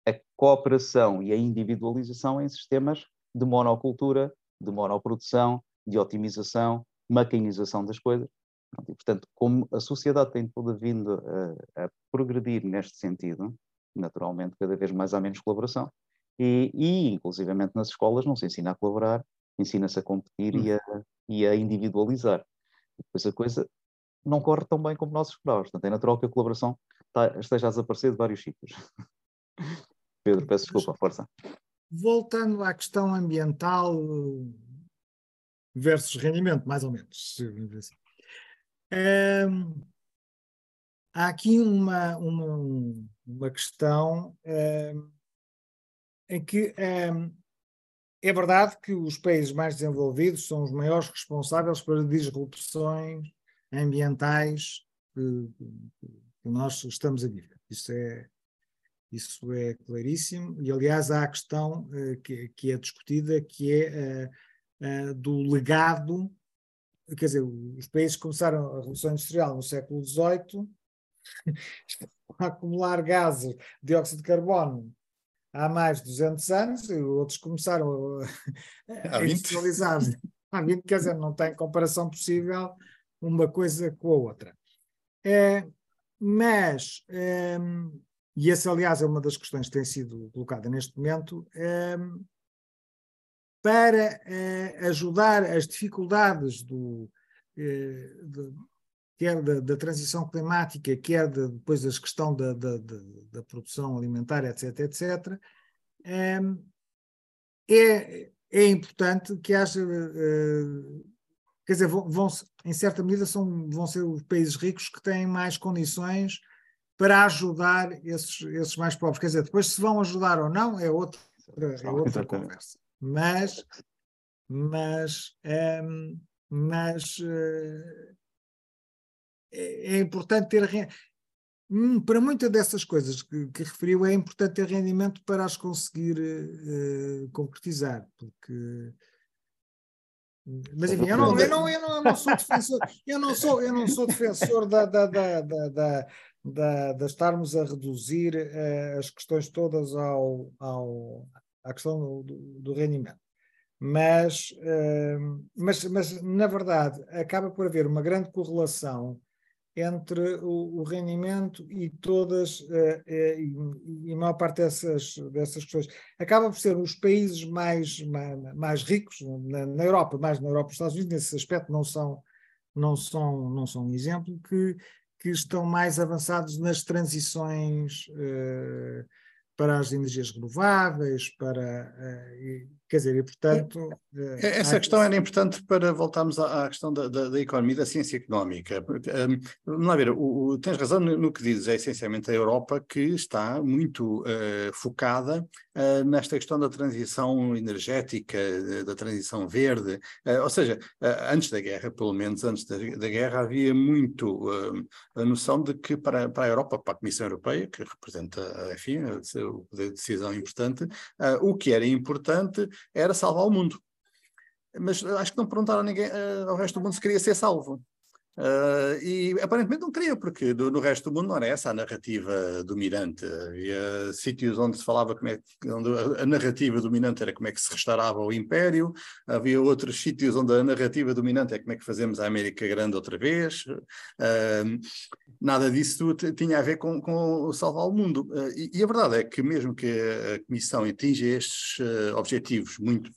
a cooperação e a individualização em sistemas de monocultura, de monoprodução, de otimização, maquinização das coisas. E, portanto, como a sociedade tem toda vindo a, a progredir neste sentido, naturalmente cada vez mais há menos colaboração, e, e inclusivamente nas escolas não se ensina a colaborar, ensina-se a competir e, a, e a individualizar. E depois a coisa não corre tão bem como nós esperávamos. Portanto, é natural que a colaboração tá, esteja a desaparecer de vários sítios. Pedro, peço desculpa, força. Voltando à questão ambiental versus rendimento, mais ou menos. Assim. há aqui uma, uma, uma questão em que é verdade que os países mais desenvolvidos são os maiores responsáveis pelas disrupções ambientais que, que nós estamos a viver. Isso é, isso é claríssimo. E, aliás, há a questão uh, que, que, é discutida, que é uh, uh, do legado. Quer dizer, os países começaram a Revolução Industrial no século XVIII a acumular gases de dióxido de carbono há mais de 200 anos, e outros começaram a, a industrializar há 20, quer dizer, não tem comparação possível uma coisa com a outra. É, mas, é, e essa, aliás, é uma das questões que tem sido colocada neste momento, é, para é, ajudar as dificuldades do, é, de, quer da, da, transição climática, quer de, depois da questão da, da, da, produção alimentar, etc., etc., é, é, é importante que haja uh, quer dizer, vão, vão, em certa medida são, vão ser os países ricos que têm mais condições para ajudar esses, esses mais pobres. Quer dizer, depois se vão ajudar ou não é outra, é outra conversa. Mas, mas, é, mas é, é importante ter hum, para muitas dessas coisas que, que, referiu é importante ter rendimento para as conseguir uh, concretizar, porque mas enfim, eu não, eu não, eu não, eu não sou defensor, eu não sou, eu não sou defensor da, da, da, da, da, da estarmos a reduzir uh, as questões todas ao, ao, à questão do, do rendimento. Mas, uh, mas, mas, na verdade, acaba por haver uma grande correlação entre o, o rendimento e todas, uh, uh, e, e, a maior parte dessas, dessas questões. Acaba por ser os países mais, mais, mais ricos, na, na, Europa, mais na Europa nos Estados Unidos, nesse aspecto não são, não são, não são um exemplo, que, que estão mais avançados nas transições uh, para as energias renováveis, para Quer dizer, e portanto. É, é, essa questão era importante para voltarmos à, à questão da, da, da, economia da ciência económica. Um, vamos lá ver, o, o, tens razão no, no, que dizes, é essencialmente a Europa que está muito uh, focada uh, nesta questão da transição energética, da transição verde. Uh, ou seja, antes da guerra, pelo menos antes da, da guerra, havia muito a noção de que para, para a Europa, para a Comissão Europeia, que representa, enfim, o poder de decisão importante, o que era importante era salvar o mundo. Mas acho que não perguntaram a ninguém, uh, ao resto do mundo se queria ser salvo. Uh, e aparentemente não queria, porque do, no resto do mundo não era essa a narrativa dominante. Havia sítios onde se falava como é, onde a narrativa dominante era como é que se restaurava o Império, havia outros sítios onde a narrativa dominante é como é que fazemos a América Grande outra vez. Uh, nada disso tinha a ver com, com salvar o mundo. Uh, e, e, a verdade é que, mesmo que a Comissão atinja estes objetivos muito,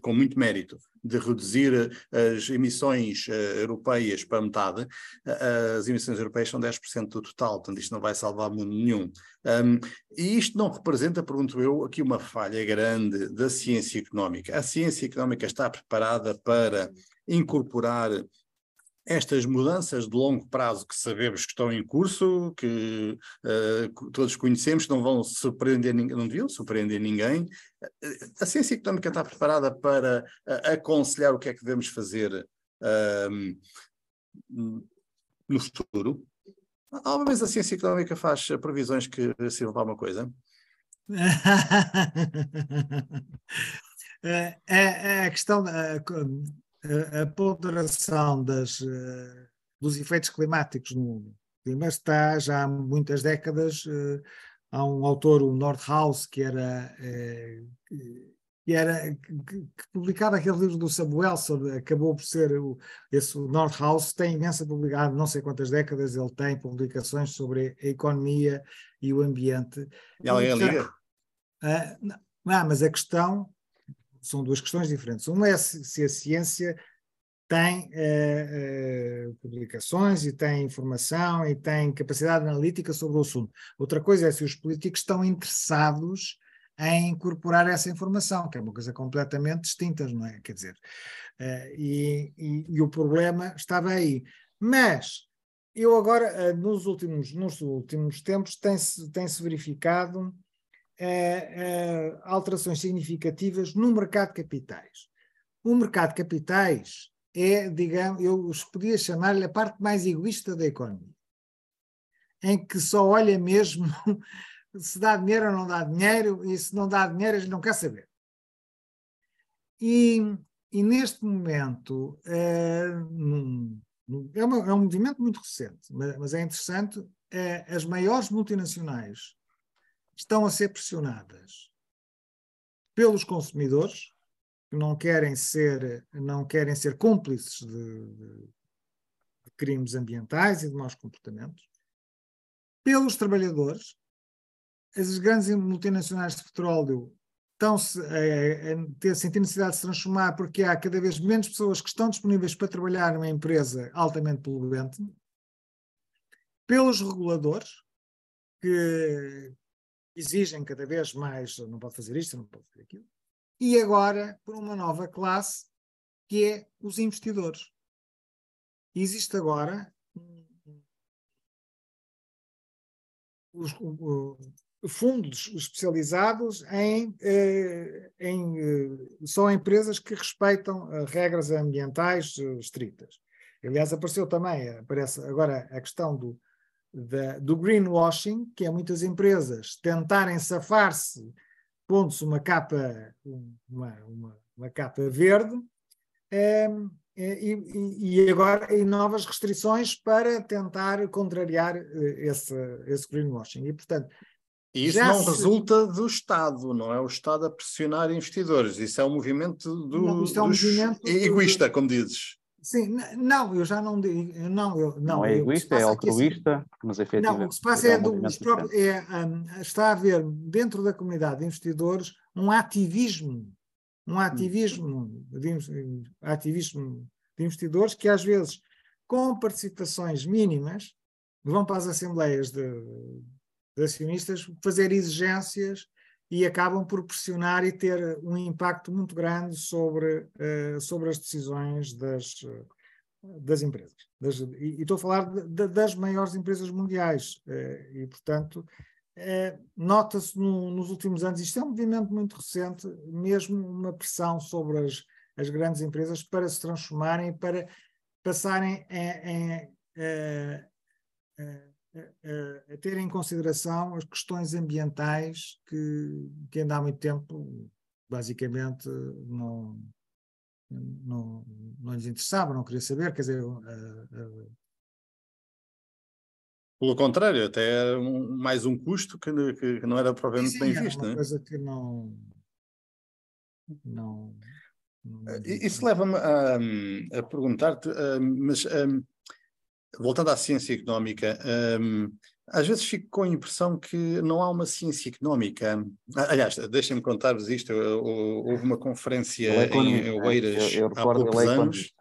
com muito mérito, de reduzir as emissões uh, europeias para metade, uh, as emissões europeias são 10% do total, portanto isto não vai salvar mundo nenhum. Um, e isto não representa, pergunto eu, aqui uma falha grande da ciência económica. A ciência económica está preparada para incorporar estas mudanças de longo prazo que sabemos que estão em curso, que uh, todos conhecemos, não vão surpreender ninguém, não deviam surpreender ninguém, uh, a ciência económica está preparada para uh, aconselhar o que é que devemos fazer ehm, no futuro? Alguma vez a ciência económica faz previsões que sirvam para alguma coisa? é, é, a questão a, ponderação das, uh, dos efeitos climáticos no mundo. clima está já há muitas décadas. Uh, há um autor, o Nordhaus, que era. Que, era, que, publicava aquele livro do Samuel, acabou por ser o, esse Nordhaus, tem imensa publicado, não sei quantas décadas ele tem publicações sobre a economia e o ambiente. E alguém liga? Uh, não, mas a questão são duas questões diferentes. Uma é se, a ciência tem uh, uh, publicações e tem informação e tem capacidade analítica sobre o assunto. Outra coisa é se os políticos estão interessados em incorporar essa informação, que é uma coisa completamente distinta, não é? Quer dizer, uh, e, e, e, o problema estava aí. Mas eu agora, nos, últimos, nos últimos tempos, tem-se tem -se verificado uh, alterações significativas no mercado de capitais. O mercado de capitais é, digamos, eu podia chamar-lhe a parte mais egoísta da economia, em que só olha mesmo se dá dinheiro ou não dá dinheiro, e se não dá dinheiro, gente não quer saber. E, e neste momento, é, é, uma, é, um movimento muito recente, mas, mas é interessante, é, as maiores multinacionais estão a ser pressionadas pelos consumidores que não querem ser não querem ser cúmplices de, de, de crimes ambientais e de maus comportamentos pelos trabalhadores as grandes multinacionais de petróleo estão-se a, a, ter, sentir necessidade de se transformar porque há cada vez menos pessoas que estão disponíveis para trabalhar numa empresa altamente poluente, pelos reguladores, que, exigem cada vez mais, não pode fazer isto, não pode fazer aquilo, e agora por uma nova classe que é os investidores. Existe agora os, fundos especializados em, eh, em, eh, só empresas que respeitam regras ambientais eh, estritas. Aliás, apareceu também, aparece agora a questão do, da, do greenwashing, que é muitas empresas tentarem safar-se pondo-se uma capa, uma, uma, uma capa verde, é, e, e, agora e novas restrições para tentar contrariar eh, esse, esse greenwashing. E, portanto, e isso não se... resulta do Estado, não é o Estado a pressionar investidores, isso é um movimento do, não, é um movimento egoísta, do... como dizes. Sim, não, eu já não digo. Não, eu, não, não é egoísta, é altruísta, aqui, mas efetivamente. Não, o que se passa é, é, um dos próprios, é um, está a haver dentro da comunidade de investidores um ativismo, um ativismo, de, ativismo de investidores que às vezes, com participações mínimas, vão para as assembleias de, de acionistas fazer exigências e acabam por pressionar e ter um impacto muito grande sobre, uh, sobre as decisões das, das empresas. Das, e, e, estou a falar de, de, das maiores empresas mundiais. Uh, e, portanto, nota-se no, nos últimos anos, isto é um movimento muito recente, mesmo uma pressão sobre as, as grandes empresas para se transformarem, para passarem em, ter em consideração as questões ambientais que, que ainda há muito tempo, basicamente, não, não, não lhes interessava, não queria saber, quer dizer. Pelo contrário, até um, mais um custo que, que, não era sim, bem visto. Uma né? coisa que não. não, não Isso leva-me a, a perguntar-te, mas voltando à ciência económica, um, às vezes fico com a impressão que não há uma ciência económica. Aliás, deixem-me contar-vos isto. Houve uma conferência é em Oeiras eu, eu há poucos é anos.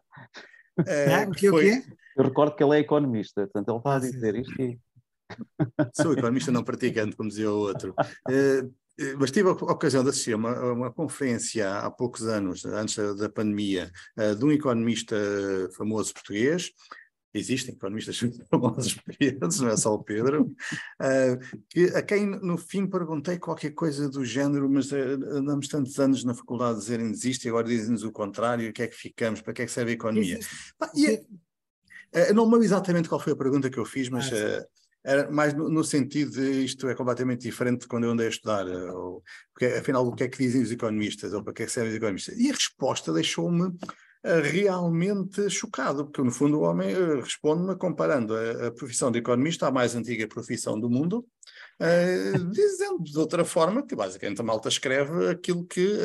É, que foi... Eu recordo que ele é economista, portanto ele está a dizer isto e... Sou economista não praticante, como dizia o outro. Uh, eh, mas tive a ocasião de assistir a uma, uma conferência há poucos anos, antes da pandemia, de um economista famoso português, existem economistas famosos portugueses, não é só o Pedro, uh, que, a quem no fim perguntei qualquer coisa do género, mas uh, andamos tantos anos na faculdade a dizerem existe e agora dizem-nos o contrário, o que é que ficamos, para que é que serve a economia? e, uh, não me lembro exatamente qual foi a pergunta que eu fiz, mas... Ah, era mais no, no, sentido de isto é completamente diferente de quando eu andei a estudar, ou, porque, afinal, o que é que dizem os economistas, ou para que é que servem os economistas? E a resposta deixou-me realmente chocado, porque no fundo o homem uh, responde-me comparando a, a, profissão de economista à mais antiga profissão do mundo, uh, dizendo de outra forma que basicamente a malta escreve aquilo que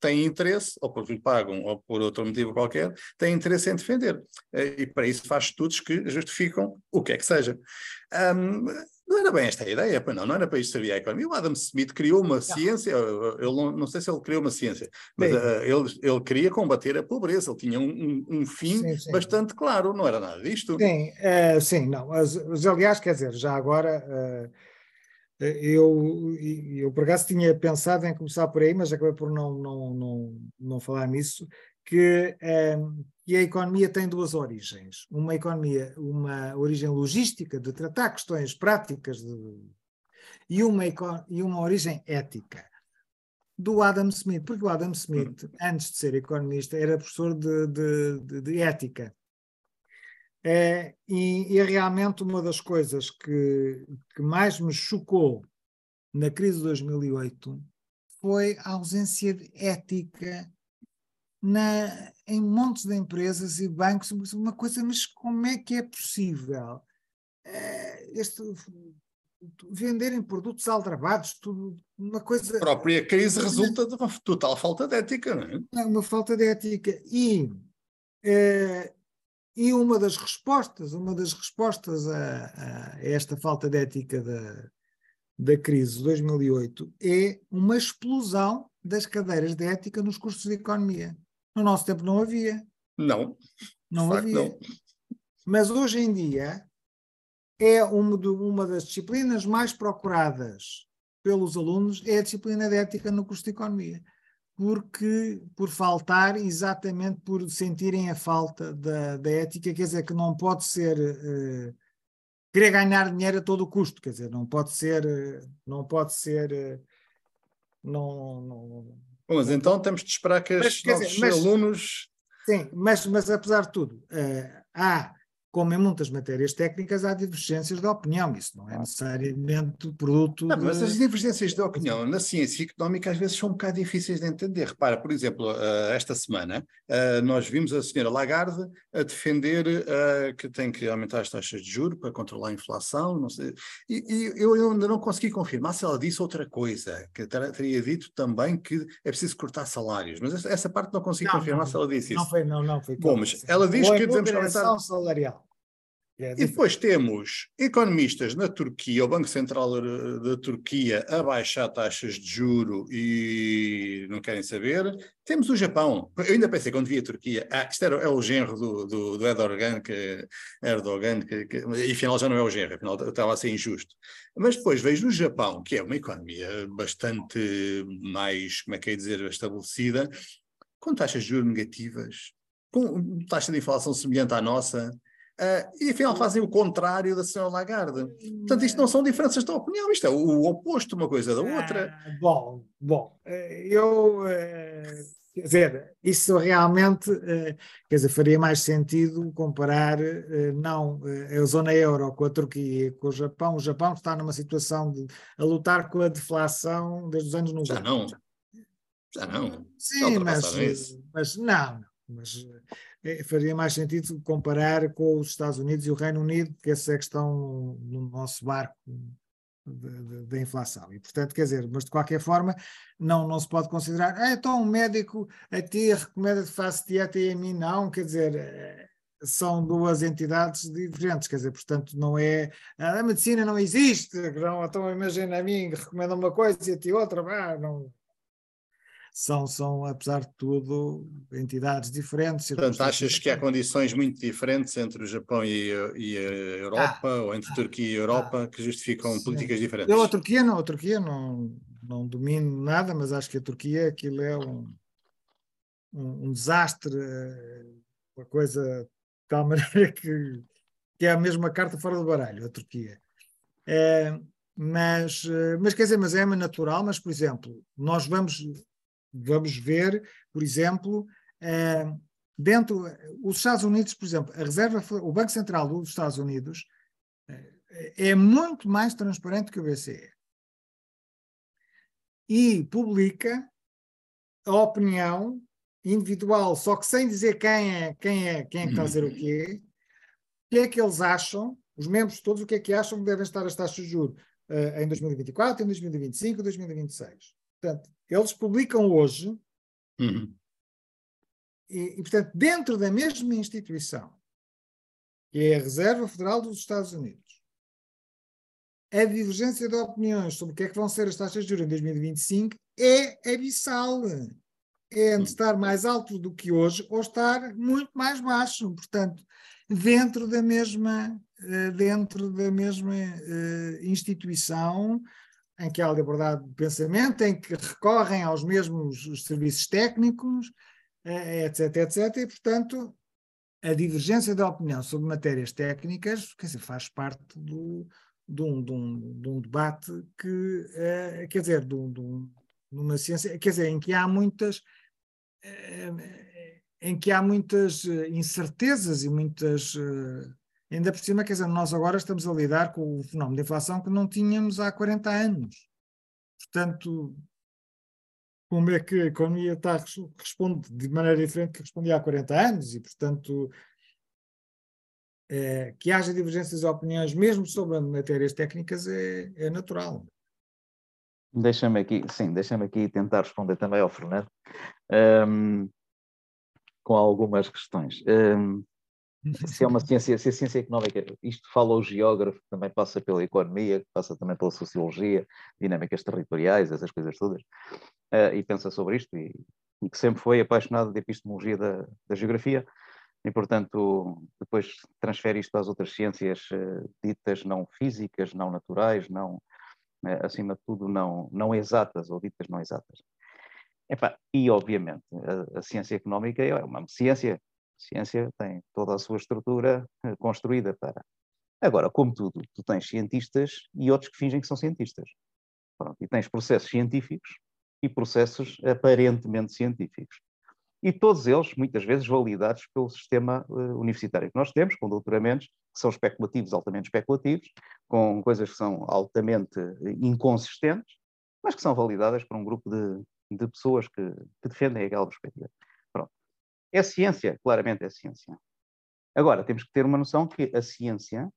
tem interesse, ou porque lhe pagam, ou por outro motivo qualquer, tem interesse em defender. E para isso faz estudos que justificam o que é que seja. Um, não era bem esta a ideia, pois não, não era para isto servir a economia. O Adam Smith criou uma ciência, eu não, não, sei se ele criou uma ciência, mas uh, ele, ele queria combater a pobreza, ele tinha um, um, um fim sim, sim. bastante claro, não era nada disto. Sim, uh, sim, não, mas, mas, aliás, quer dizer, já agora. Uh, eu, eu por acaso tinha pensado em começar por aí, mas acabei por não, não, não, não falar nisso, que, um, que a economia tem duas origens. Uma economia, uma origem logística, de tratar questões práticas, de, e, uma, e uma origem ética. Do Adam Smith, porque o Adam Smith, antes de ser economista, era professor de, de, de, de ética. É, e, e, é realmente uma das coisas que, que mais me chocou na crise de 2008 foi a ausência de ética na, em montes de empresas e bancos, uma coisa, mas como é que é possível uh, este, venderem produtos aldrabados, tudo, uma coisa... A própria crise resulta de uma total falta de ética, não é? Uma falta de ética. E, uh, e uma das respostas, uma das respostas a, a esta falta de ética da, da crise de 2008 é uma explosão das cadeiras de ética nos cursos de economia. No nosso tempo não havia. Não. Não havia. Não. Mas hoje em dia é uma, de, uma das disciplinas mais procuradas pelos alunos é a disciplina de ética no curso de economia. Porque, por faltar, exatamente por sentirem a falta da, da ética, quer dizer, que não pode ser uh, querer ganhar dinheiro a todo custo, quer dizer, não pode ser, uh, não pode ser, uh, não, não, Bom, mas então temos de esperar que os nossos dizer, mas, alunos. Sim, mas, mas apesar de tudo, uh, há como em muitas matérias técnicas, há divergências de opinião. Isso não é necessariamente produto. Não, de... Mas as divergências de opinião na ciência económica às vezes são um bocado difíceis de entender. Repara, por exemplo, uh, esta semana uh, nós vimos a senhora Lagarde a defender uh, que tem que aumentar as taxas de juros para controlar a inflação, não sei. E, eu ainda não consegui confirmar se ela disse outra coisa, que ter, teria dito também que é preciso cortar salários. Mas essa, parte não consegui não, confirmar não, se ela disse não isso. Foi, não, não foi. Bom, mas ela diz que devemos aumentar. salarial. É e depois temos economistas na Turquia, o Banco Central da Turquia a baixar taxas de juro e não querem saber. Temos o Japão. Eu ainda pensei quando vi a Turquia, ah, isto era, é o genro do, do, do Erdogan, que, Erdogan que, que, e afinal já não é o genro, afinal estava a ser injusto. Mas depois vejo no Japão, que é uma economia bastante mais, como é que é dizer, estabelecida, com taxas de juros negativas, com taxa de inflação semelhante à nossa, Uh, e afinal fazem o contrário da senhora Lagarde. Portanto, isto não são diferenças de opinião, isto é o oposto uma coisa da outra. Ah, bom, bom, eh, eu, uh, quer dizer, isso realmente, quer dizer, faria mais sentido comparar não a zona euro com a Turquia com o Japão. O Japão está numa situação de a lutar com a deflação desde os anos 90. Já não. Já não. Sim, mas, mas não, mas faria mais sentido comparar com os Estados Unidos e o Reino Unido, que essa é a questão no nosso barco da inflação. E, portanto, quer dizer, mas de qualquer forma, não, não se pode considerar, ah, então um médico a ti recomenda que faça dieta e a mim não, quer dizer, eh, são duas entidades diferentes, quer dizer, portanto, não é, a medicina não existe, não, então imagina a mim, recomenda uma coisa e a ti outra, ah, não, são, são, apesar de tudo, entidades diferentes. Portanto, achas que há condições muito diferentes entre o Japão e, e a Europa, ah, ou entre ah, Turquia e a Europa, ah, que justificam sim. políticas diferentes? Eu, a Turquia não, a Turquia não, não domino nada, mas acho que a Turquia aquilo é um, um, um desastre, uma coisa de tal maneira que, que é a mesma carta fora do baralho, a Turquia. É, mas, mas quer dizer, mas é natural, mas por exemplo, nós vamos, vamos ver, por exemplo, é, dentro, os Estados Unidos, por exemplo, a reserva, o Banco Central dos Estados Unidos é, é muito mais transparente que o BCE e publica a opinião individual, só que sem dizer quem é quem é quem é que está a dizer o quê, o que é que eles acham, os membros todos, o que é que acham que devem estar as taxas de juros uh, em 2024, em 2025, 2026. Portanto, eles publicam hoje uhum. e, e, portanto, dentro da mesma instituição, que é a Reserva Federal dos Estados Unidos, a divergência de opiniões sobre o que é que vão ser as taxas de juros em 2025 é abissal é de estar mais alto do que hoje ou estar muito mais baixo. Portanto, dentro da mesma, eh, dentro da mesma uh, instituição em que há liberdade de pensamento, em que recorrem aos mesmos serviços técnicos, uh, etc, etc. E, portanto, a divergência de opinião sobre matérias técnicas quer dizer, faz parte do, de, um, de, um, de um debate que, uh, quer dizer, de, um, de, uma ciência, quer dizer, em que há muitas eh, em que há muitas eh, incertezas e muitas. Eh, ainda por cima, quer dizer, nós agora estamos a lidar com o fenómeno de inflação que não tínhamos há 40 anos. Portanto, como é que a economia está, responde de maneira diferente que respondia há 40 anos e, portanto, é, que haja divergências de opiniões, mesmo sobre matérias técnicas, é, é natural. Deixa-me aqui, sim, deixa-me aqui tentar responder também ao Fernando um, com algumas questões. Um, se é uma ciência, se a ciência económica, isto fala o geógrafo, também passa pela economia, passa também pela sociologia, dinâmicas territoriais, essas coisas todas, uh, e pensa sobre isto, e, e, que sempre foi apaixonado de epistemologia da, da geografia, e portanto depois transfere isto às outras ciências uh, ditas não físicas, não naturais, não né, acima de tudo, não, não exatas ou ditas não exatas. E, obviamente, a, a, ciência económica é uma ciência. Ciência tem toda a sua estrutura eh, construída para. Agora, como tudo, tu tens cientistas e outros que fingem que são cientistas. Pronto, e tens processos científicos e processos aparentemente científicos. E todos eles, muitas vezes, validados pelo sistema uh, universitário que nós temos, com doutoramentos que são especulativos, altamente especulativos, com coisas que são altamente inconsistentes, mas que são validadas por um grupo de, de pessoas que, que, defendem aquela perspectiva. É ciência, claramente é ciência. Agora, temos que ter uma noção que a ciência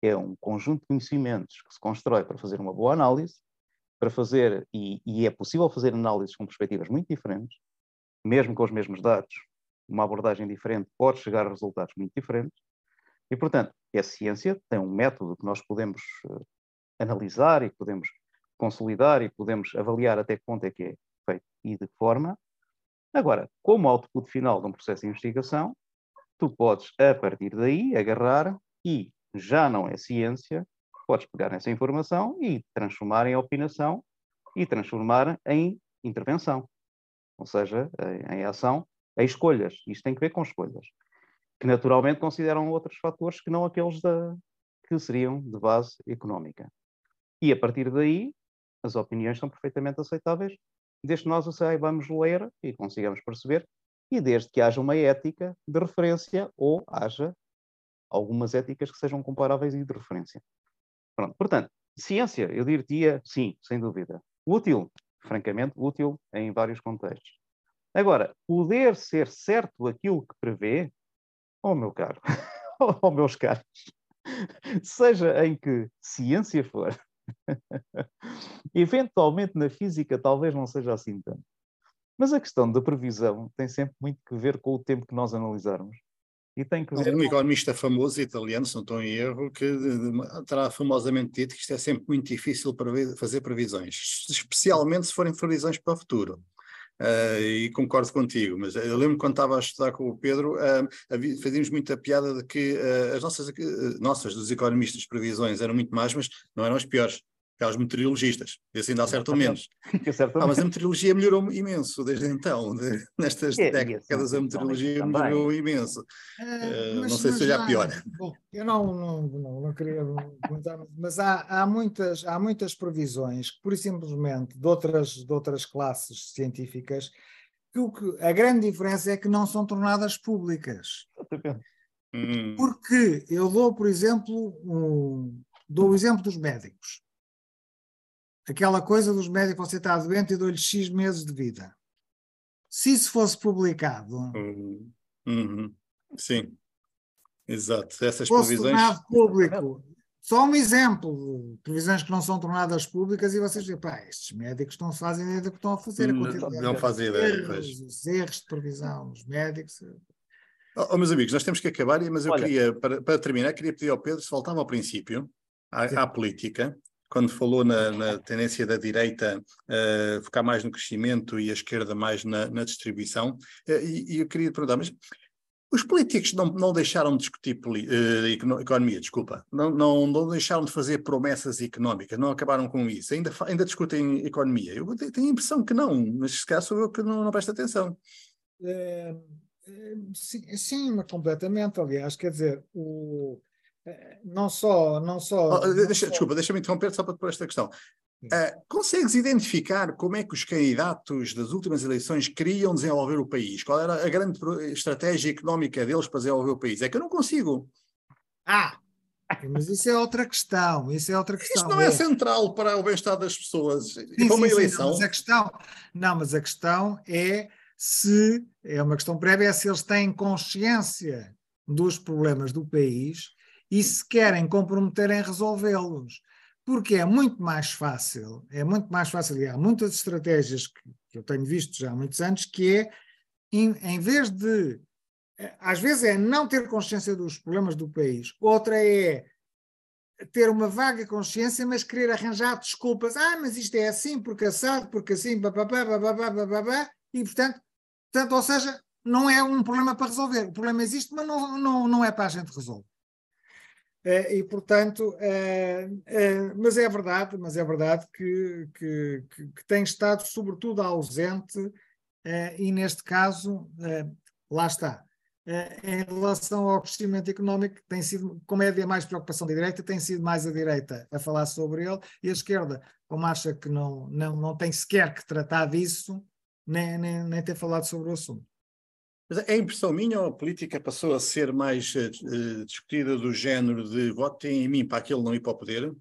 é um conjunto de conhecimentos que se constrói para fazer uma boa análise, para fazer, e, e é possível fazer análises com perspectivas muito diferentes, mesmo com os mesmos dados, uma abordagem diferente pode chegar a resultados muito diferentes, e, portanto, é ciência, tem um método que nós podemos uh, analisar e podemos consolidar e podemos avaliar até que ponto é que é feito e de forma. Agora, como output final de um processo de investigação, tu podes, a partir daí, agarrar e já não é ciência, podes pegar nessa informação e transformar em opinação e transformar em intervenção, ou seja, em, em ação, em escolhas. Isto tem que ver com escolhas que naturalmente consideram outros fatores que não aqueles da, que seriam de base económica. E a partir daí, as opiniões são perfeitamente aceitáveis, desde que nós o saibamos ler e consigamos perceber, e desde que haja uma ética de referência ou haja algumas éticas que sejam comparáveis e de referência. Pronto. Portanto, ciência, eu diria sim, sem dúvida. Útil, francamente, útil em vários contextos. Agora, poder ser certo aquilo que prevê, oh meu caro, oh meus caros, seja em que ciência for, eventualmente na física talvez não seja assim tanto. Mas a questão da previsão tem sempre muito que ver com o tempo que nós analisarmos. E tem que ver. Um economista famoso italiano, se não estou em erro, que terá famosamente dito que isto é sempre muito difícil para fazer previsões, especialmente se forem previsões para o futuro. Uh, e concordo contigo, mas eu lembro quando estava a estudar com o Pedro, uh, fazíamos muita piada de que uh, as nossas, nossas, dos economistas, previsões eram muito más, mas não eram as piores. Aquelas meteorologistas, esse ainda acertam menos. Acertam ah, mas a meteorologia melhorou imenso desde então. De, nestas É, décadas, assim, a meteorologia também. melhorou imenso. Eh, não mas- sei se seja há- pior. Bom, eu não, não, não, não queria comentar, mas há, há, muitas, há muitas previsões, que, pura e simplesmente, de outras, de outras classes científicas, que, o que a grande diferença é que não são tornadas públicas. Hum, Porque eu dou, por exemplo, um, dou o exemplo dos médicos. Aquela coisa dos médicos, você está doente e dou-lhe X meses de vida. Se isso fosse publicado, hum, uhum. Sim, exato. Essas fosse previsões. tornado público. Só um exemplo de previsões que não são tornadas públicas e vocês dizem, pá, estes médicos não fazem ideia do que estão a fazer. A Não- quantidade não de fazem ideia, erros, os erros de previsão dos médicos. Oh, oh, meus amigos, nós temos que acabar, mas eu Olha. queria, para, para terminar, queria pedir ao Pedro se voltava ao princípio, à, à política, quando falou na, na tendência da direita eh, focar mais no crescimento e a esquerda mais na, na distribuição, eh, e, e eu queria perguntar, mas os políticos não, não deixaram de discutir econo- economia, desculpa, não, não, não deixaram de fazer promessas económicas, não acabaram com isso, ainda, ainda discutem economia. Eu te- tenho a impressão que não, mas se calhar sou eu que não, não presto atenção. Eh, sim, sim, completamente, aliás, quer dizer, o, não só, não só, Oh, não deixa- só- desculpa, deixa-me interromper só para pôr esta questão. Sim. Ah, consegues identificar como é que os candidatos das últimas eleições queriam desenvolver o país? Qual era a grande estratégia económica deles para desenvolver o país? É que eu não consigo. Ah, mas isso é outra questão, isso é outra questão. Isto não é central para o bem-estar das pessoas. Sim, e para uma sim, sim, eleição. não, mas a questão, não, mas a questão é se, é uma questão prévia, é se eles têm consciência dos problemas do país e se querem comprometer em resolvê-los. Porque é muito mais fácil, é muito mais fácil, e há muitas estratégias que, que eu tenho visto já há muitos anos, que é, em, em vez de, eh, às vezes é não ter consciência dos problemas do país, outra é ter uma vaga consciência, mas querer arranjar desculpas. Ah, mas isto é assim, porque assado, porque assim, bababá, bababá, bababá, e portanto, portanto, ou seja, não é um problema para resolver. O problema existe, mas não, não, não é para a gente resolver. Eh, e portanto, eh, eh, mas é verdade, mas é verdade que, que, que- que tem estado sobretudo ausente, e neste caso, lá está. Em relação ao crescimento económico, tem sido, como é de mais preocupação da direita, tem sido mais a direita a falar sobre ele, e a esquerda, como acha que não, não, não tem sequer que tratar disso, nem, nem, nem ter falado sobre o assunto. Mas é impressão minha ou a política passou a ser mais eh, discutida do género de votem em mim para aquele não ir para o poder,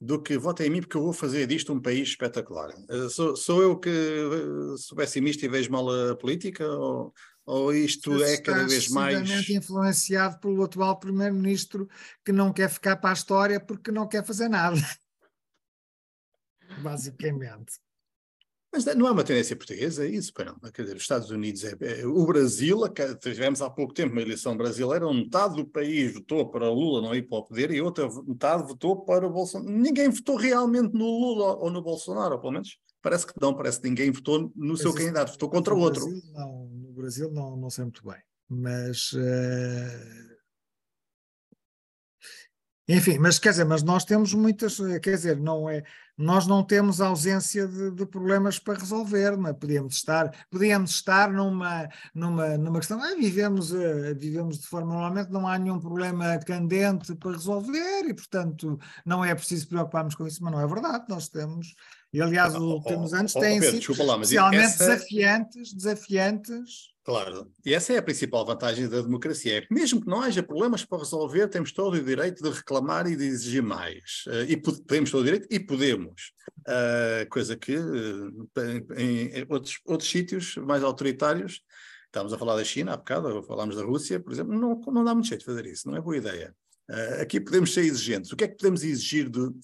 do que votem em mim porque eu vou fazer disto um país espetacular. Eh, sou, sou eu que sou pessimista e vejo mal a política ou, ou isto é cada vez mais... influenciado pelo atual primeiro-ministro que não quer ficar para a história porque não quer fazer nada. Basicamente. Mas não é uma tendência portuguesa, é isso, para não. Quer dizer, os Estados Unidos, é, é- o Brasil, tivemos há pouco tempo uma eleição brasileira, onde metade do país votou para Lula não ir para o poder e outra metade votou para o Bolsonaro. Ninguém votou realmente no Lula ou no Bolsonaro, ou pelo menos parece que não, parece que ninguém votou no seu candidato, votou contra o outro. Brasil, não, no Brasil não, não sei muito bem. Mas eh, enfim, mas quer dizer, mas nós temos muitas, eh, quer dizer, não é, nós não temos ausência de, de problemas para resolver, não é? Podíamos estar, podíamos estar numa, numa, numa questão, ah, vivemos, eh, vivemos de forma normalmente, não há nenhum problema candente para resolver e, portanto, não é preciso preocuparmos com isso, mas não é verdade, nós temos, e aliás, os Oh, oh, últimos anos oh, têm Pedro, sido lá, especialmente essa- desafiantes, desafiantes, Claro. E essa é a principal vantagem da democracia. É que mesmo que não haja problemas para resolver, temos todo o direito de reclamar e de exigir mais. Eh, e temos todo o direito e podemos. Eh, coisa que eh, em, em outros, outros sítios mais autoritários, estávamos a falar da China há bocado, falámos da Rússia, por exemplo, não, não dá muito jeito de fazer isso, não é boa ideia. Eh, aqui podemos ser exigentes. O que é que podemos exigir do-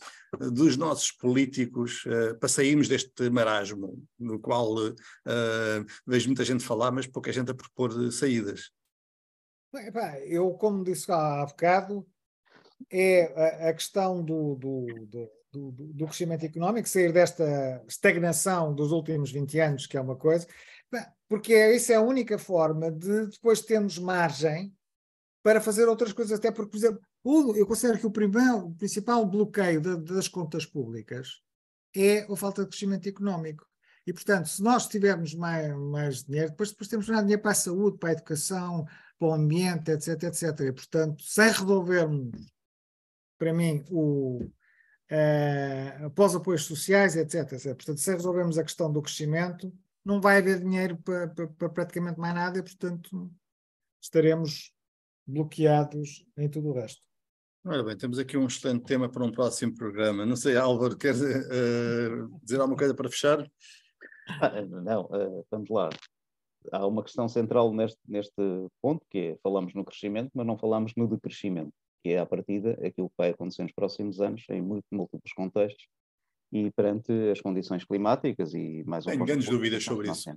dos nossos políticos eh, para sairmos deste marasmo, no qual eh, vejo muita gente falar, mas pouca gente a propor saídas. Bem, epá, Eu, como disse há bocado, é a, a questão do, do, do, do, do crescimento económico, sair desta estagnação dos últimos 20 anos, que é uma coisa, Bem, porque é, isso é a única forma de depois termos margem para fazer outras coisas, até porque, por exemplo, O, eu considero que o, primeiro, o principal bloqueio de, das contas públicas é a falta de crescimento económico. E, portanto, se nós tivermos mais, mais dinheiro, depois, depois temos mais dinheiro para a saúde, para a educação, para o ambiente, etc, etc. E, portanto, sem resolvermos, para mim, o, uh, para os apoios sociais, etc, etc. Portanto, sem resolvermos a questão do crescimento, não vai haver dinheiro para, para praticamente mais nada e, portanto, estaremos bloqueados em tudo o resto. Ora bem, temos aqui um excelente tema para um próximo programa. Não sei, Álvaro, quer uh, dizer alguma coisa para fechar? Ah, não, uh, vamos lá. Há uma questão central neste, neste ponto, que é, falamos no crescimento, mas não falamos no decrescimento, que é, à partida, aquilo que vai acontecer nos próximos anos, em múltiplos contextos, e perante as condições climáticas e mais um Tenho grandes dúvidas sobre isso.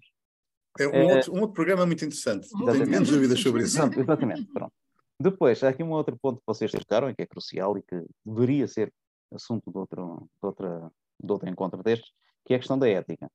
É um, é, outro, um outro programa muito interessante. Tenho grandes dúvidas sobre isso. exatamente, pronto. Depois, há aqui um outro ponto que vocês tocaram e que é crucial e que deveria ser assunto de outro, de outra, de outro encontro destes, que é a questão da ética.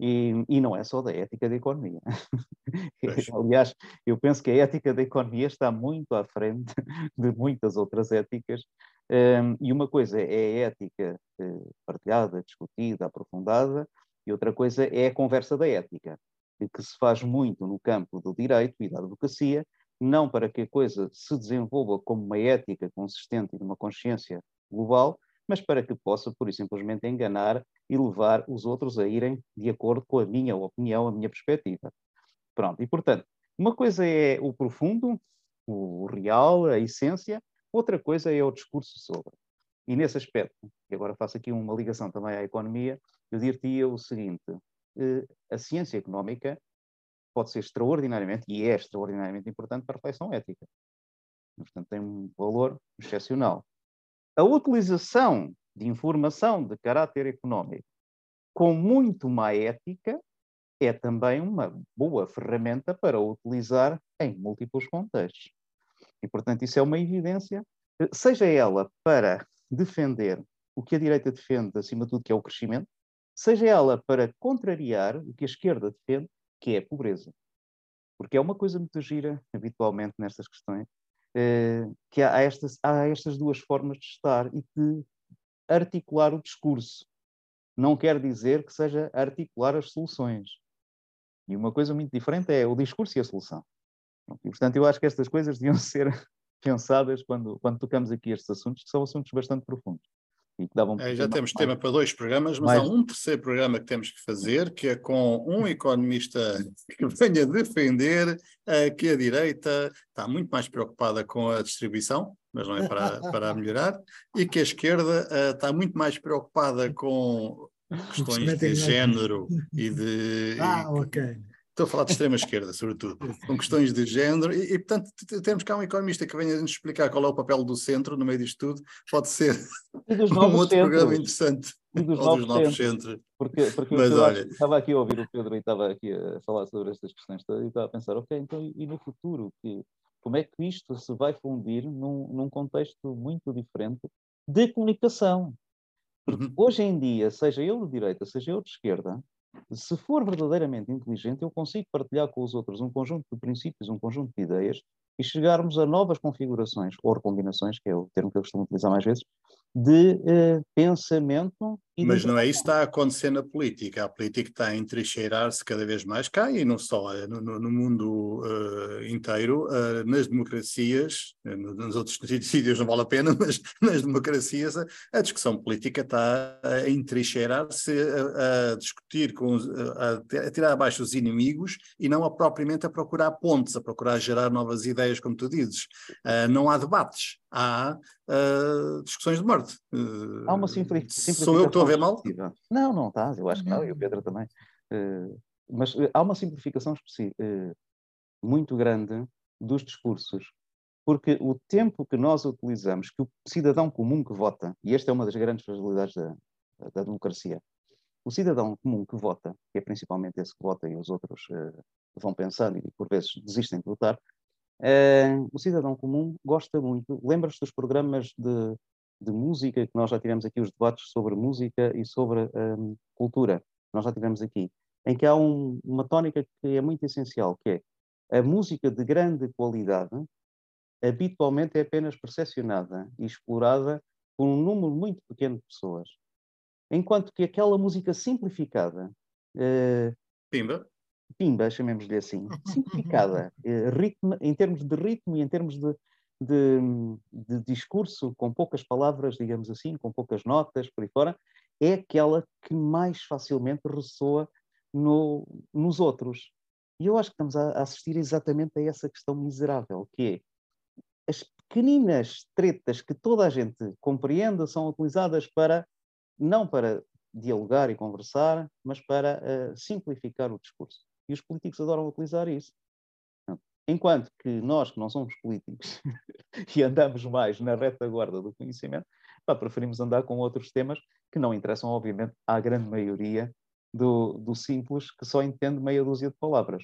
E, e não é só da ética da economia. Aliás, eu penso que a ética da economia está muito à frente de muitas outras éticas. Um, e uma coisa é a ética uh, partilhada, discutida, aprofundada, e outra coisa é a conversa da ética, que se faz muito no campo do direito e da advocacia, não para que a coisa se desenvolva como uma ética consistente e de uma consciência global, mas para que possa, por e simplesmente, enganar e levar os outros a irem de acordo com a minha opinião, a minha perspectiva. Pronto, e portanto, uma coisa é o profundo, o real, a essência, outra coisa é o discurso sobre. E nesse aspecto, e agora faço aqui uma ligação também à economia, eu diria o seguinte: eh, a ciência económica pode ser extraordinariamente, e é extraordinariamente importante para a reflexão ética. Portanto, tem um valor excepcional. A utilização de informação de caráter económico com muito má ética é também uma boa ferramenta para utilizar em múltiplos contextos. E, portanto, isso é uma evidência, seja ela para defender o que a direita defende, acima de tudo, que é o crescimento, seja ela para contrariar o que a esquerda defende, que é a pobreza. Porque é uma coisa muito gira, habitualmente, nestas questões, eh, que há estas, há estas duas formas de estar e de articular o discurso. Não quer dizer que seja articular as soluções. E uma coisa muito diferente é o discurso e a solução. E, portanto, eu acho que estas coisas deviam ser pensadas quando, quando tocamos aqui estes assuntos, que são assuntos bastante profundos. E que davam é, já temos mais, tema para dois programas, mas mais... há um terceiro programa que temos que fazer, que é com um economista que venha defender uh, que a direita está muito mais preocupada com a distribuição, mas não é para, para melhorar, e que a esquerda uh, está muito mais preocupada com questões de género e de. Ah, ok Estou a falar de extrema-esquerda, sobretudo, com questões de género, e, e, portanto temos cá um economista que venha nos explicar qual é o papel do centro no meio disto tudo, pode ser um outro centros. programa interessante. E dos, Ou novos, dos novos centros. centros. Porque, porque Mas, olha... estava aqui a ouvir o Pedro e estava aqui a falar sobre estas questões e estava a pensar, ok, então e no futuro? Que, como é que isto se vai fundir num, num contexto muito diferente de comunicação? Porque uhum. hoje em dia, seja eu de direita, seja eu de esquerda, se for verdadeiramente inteligente, eu consigo partilhar com os outros um conjunto de princípios, um conjunto de ideias e chegarmos a novas configurações ou recombinações, que é o termo que eu costumo utilizar mais vezes, de uh, pensamento. Mas não é isso que está a acontecer na política. A política está a entrincheirar-se cada vez mais cá e não só, é no, no mundo uh, inteiro, uh, nas democracias, nos outros sítios não vale a pena, mas nas democracias a, a discussão política está a entrincheirar-se, a, a, discutir, com, a, a tirar abaixo os inimigos e não a propriamente a procurar pontes, a procurar gerar novas ideias, como tu dizes. não há debates, há uh, discussões de morte. Uh, há uma simplificação. Sou eu que estou a ver mal? Não, não estás, eu acho que não, e o Pedro também. Uh, mas há uma simplificação muito grande dos discursos, porque o tempo que nós utilizamos, que o cidadão comum que vota, e esta é uma das grandes fragilidades da, da democracia, o cidadão comum que vota, que é principalmente esse que vota e os outros vão pensando e por vezes desistem de votar, Uh, o cidadão comum gosta muito. Lembras-te dos programas de, de, música que nós já tivemos aqui, os debates sobre música e sobre um, cultura, nós já tivemos aqui, em que há um, uma tónica que é muito essencial, que é a música de grande qualidade habitualmente é apenas percepcionada e explorada por um número muito pequeno de pessoas. Enquanto que aquela música simplificada, uh, Pimba, Pimba, chamemos-lhe assim, simplificada, uh, ritmo, em termos de ritmo e em termos de, de, de, discurso, com poucas palavras, digamos assim, com poucas notas, por aí fora, é aquela que mais facilmente ressoa no, nos outros. E eu acho que estamos a assistir exatamente a essa questão miserável, que é as pequeninas tretas que toda a gente compreende são utilizadas para, não para dialogar e conversar, mas para uh, simplificar o discurso. E os políticos adoram utilizar isso. Enquanto que nós, que não somos políticos e andamos mais na retaguarda do conhecimento, pá, preferimos andar com outros temas que não interessam, obviamente, à grande maioria do, do simples que só entende meia dúzia de palavras.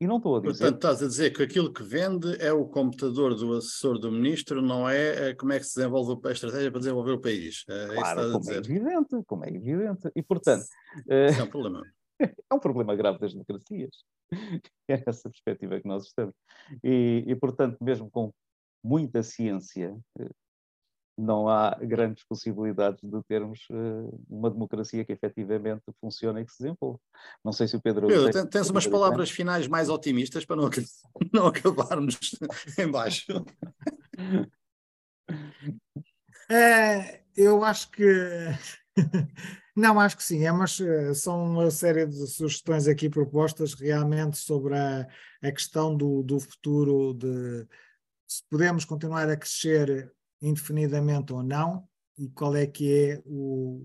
E não estou a dizer. Portanto, estás a dizer que aquilo que vende é o computador do assessor do ministro, não é, é como é que se desenvolve a estratégia para desenvolver o país. É claro, como é evidente, como é evidente. E, portanto. Isso é um problema. é um problema grave das democracias. É essa perspectiva que nós estamos. E, e, portanto, mesmo com muita ciência, eh, não há grandes possibilidades de termos uh, uma democracia que efetivamente funcione e que se desenvolva. Não sei se o Pedro... Pedro, tem, tens umas palavras finais mais otimistas para não, não acabarmos em baixo. É, eu acho que... Não, acho que sim. É eh, são uma série de sugestões aqui propostas realmente sobre a, a questão do, do futuro de se podemos continuar a crescer indefinidamente ou não e qual é que é o,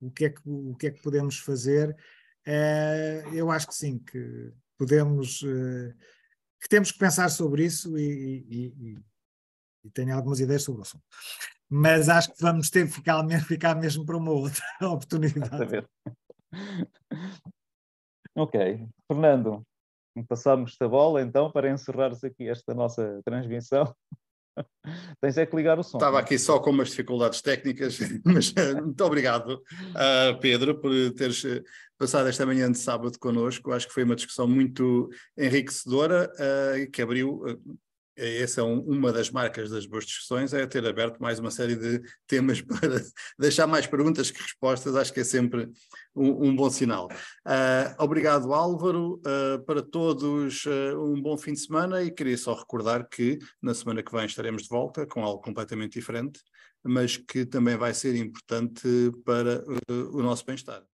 o, que, é que, o que é que podemos fazer. É, eu acho que sim, que podemos, eh, que temos que pensar sobre isso e, e, e, e tenho algumas ideias sobre o assunto. Mas acho que vamos ter que ficar, ficar mesmo para uma outra oportunidade. ok. Fernando, passamos a bola então para encerrar-se aqui esta nossa transmissão. Tens é que ligar o som. Estava aqui só com umas dificuldades técnicas, mas eh, muito obrigado, uh, Pedro, por teres eh, passado esta manhã de sábado connosco. Acho que foi uma discussão muito enriquecedora uh, que abriu uh, essa é um, uma das marcas das boas discussões, é ter aberto mais uma série de temas para deixar mais perguntas que respostas, acho que é sempre um, um bom sinal. Uh, obrigado Álvaro, uh, para todos uh, um bom fim de semana e queria só recordar que na semana que vem estaremos de volta com algo completamente diferente, mas que também vai ser importante para o nosso bem-estar.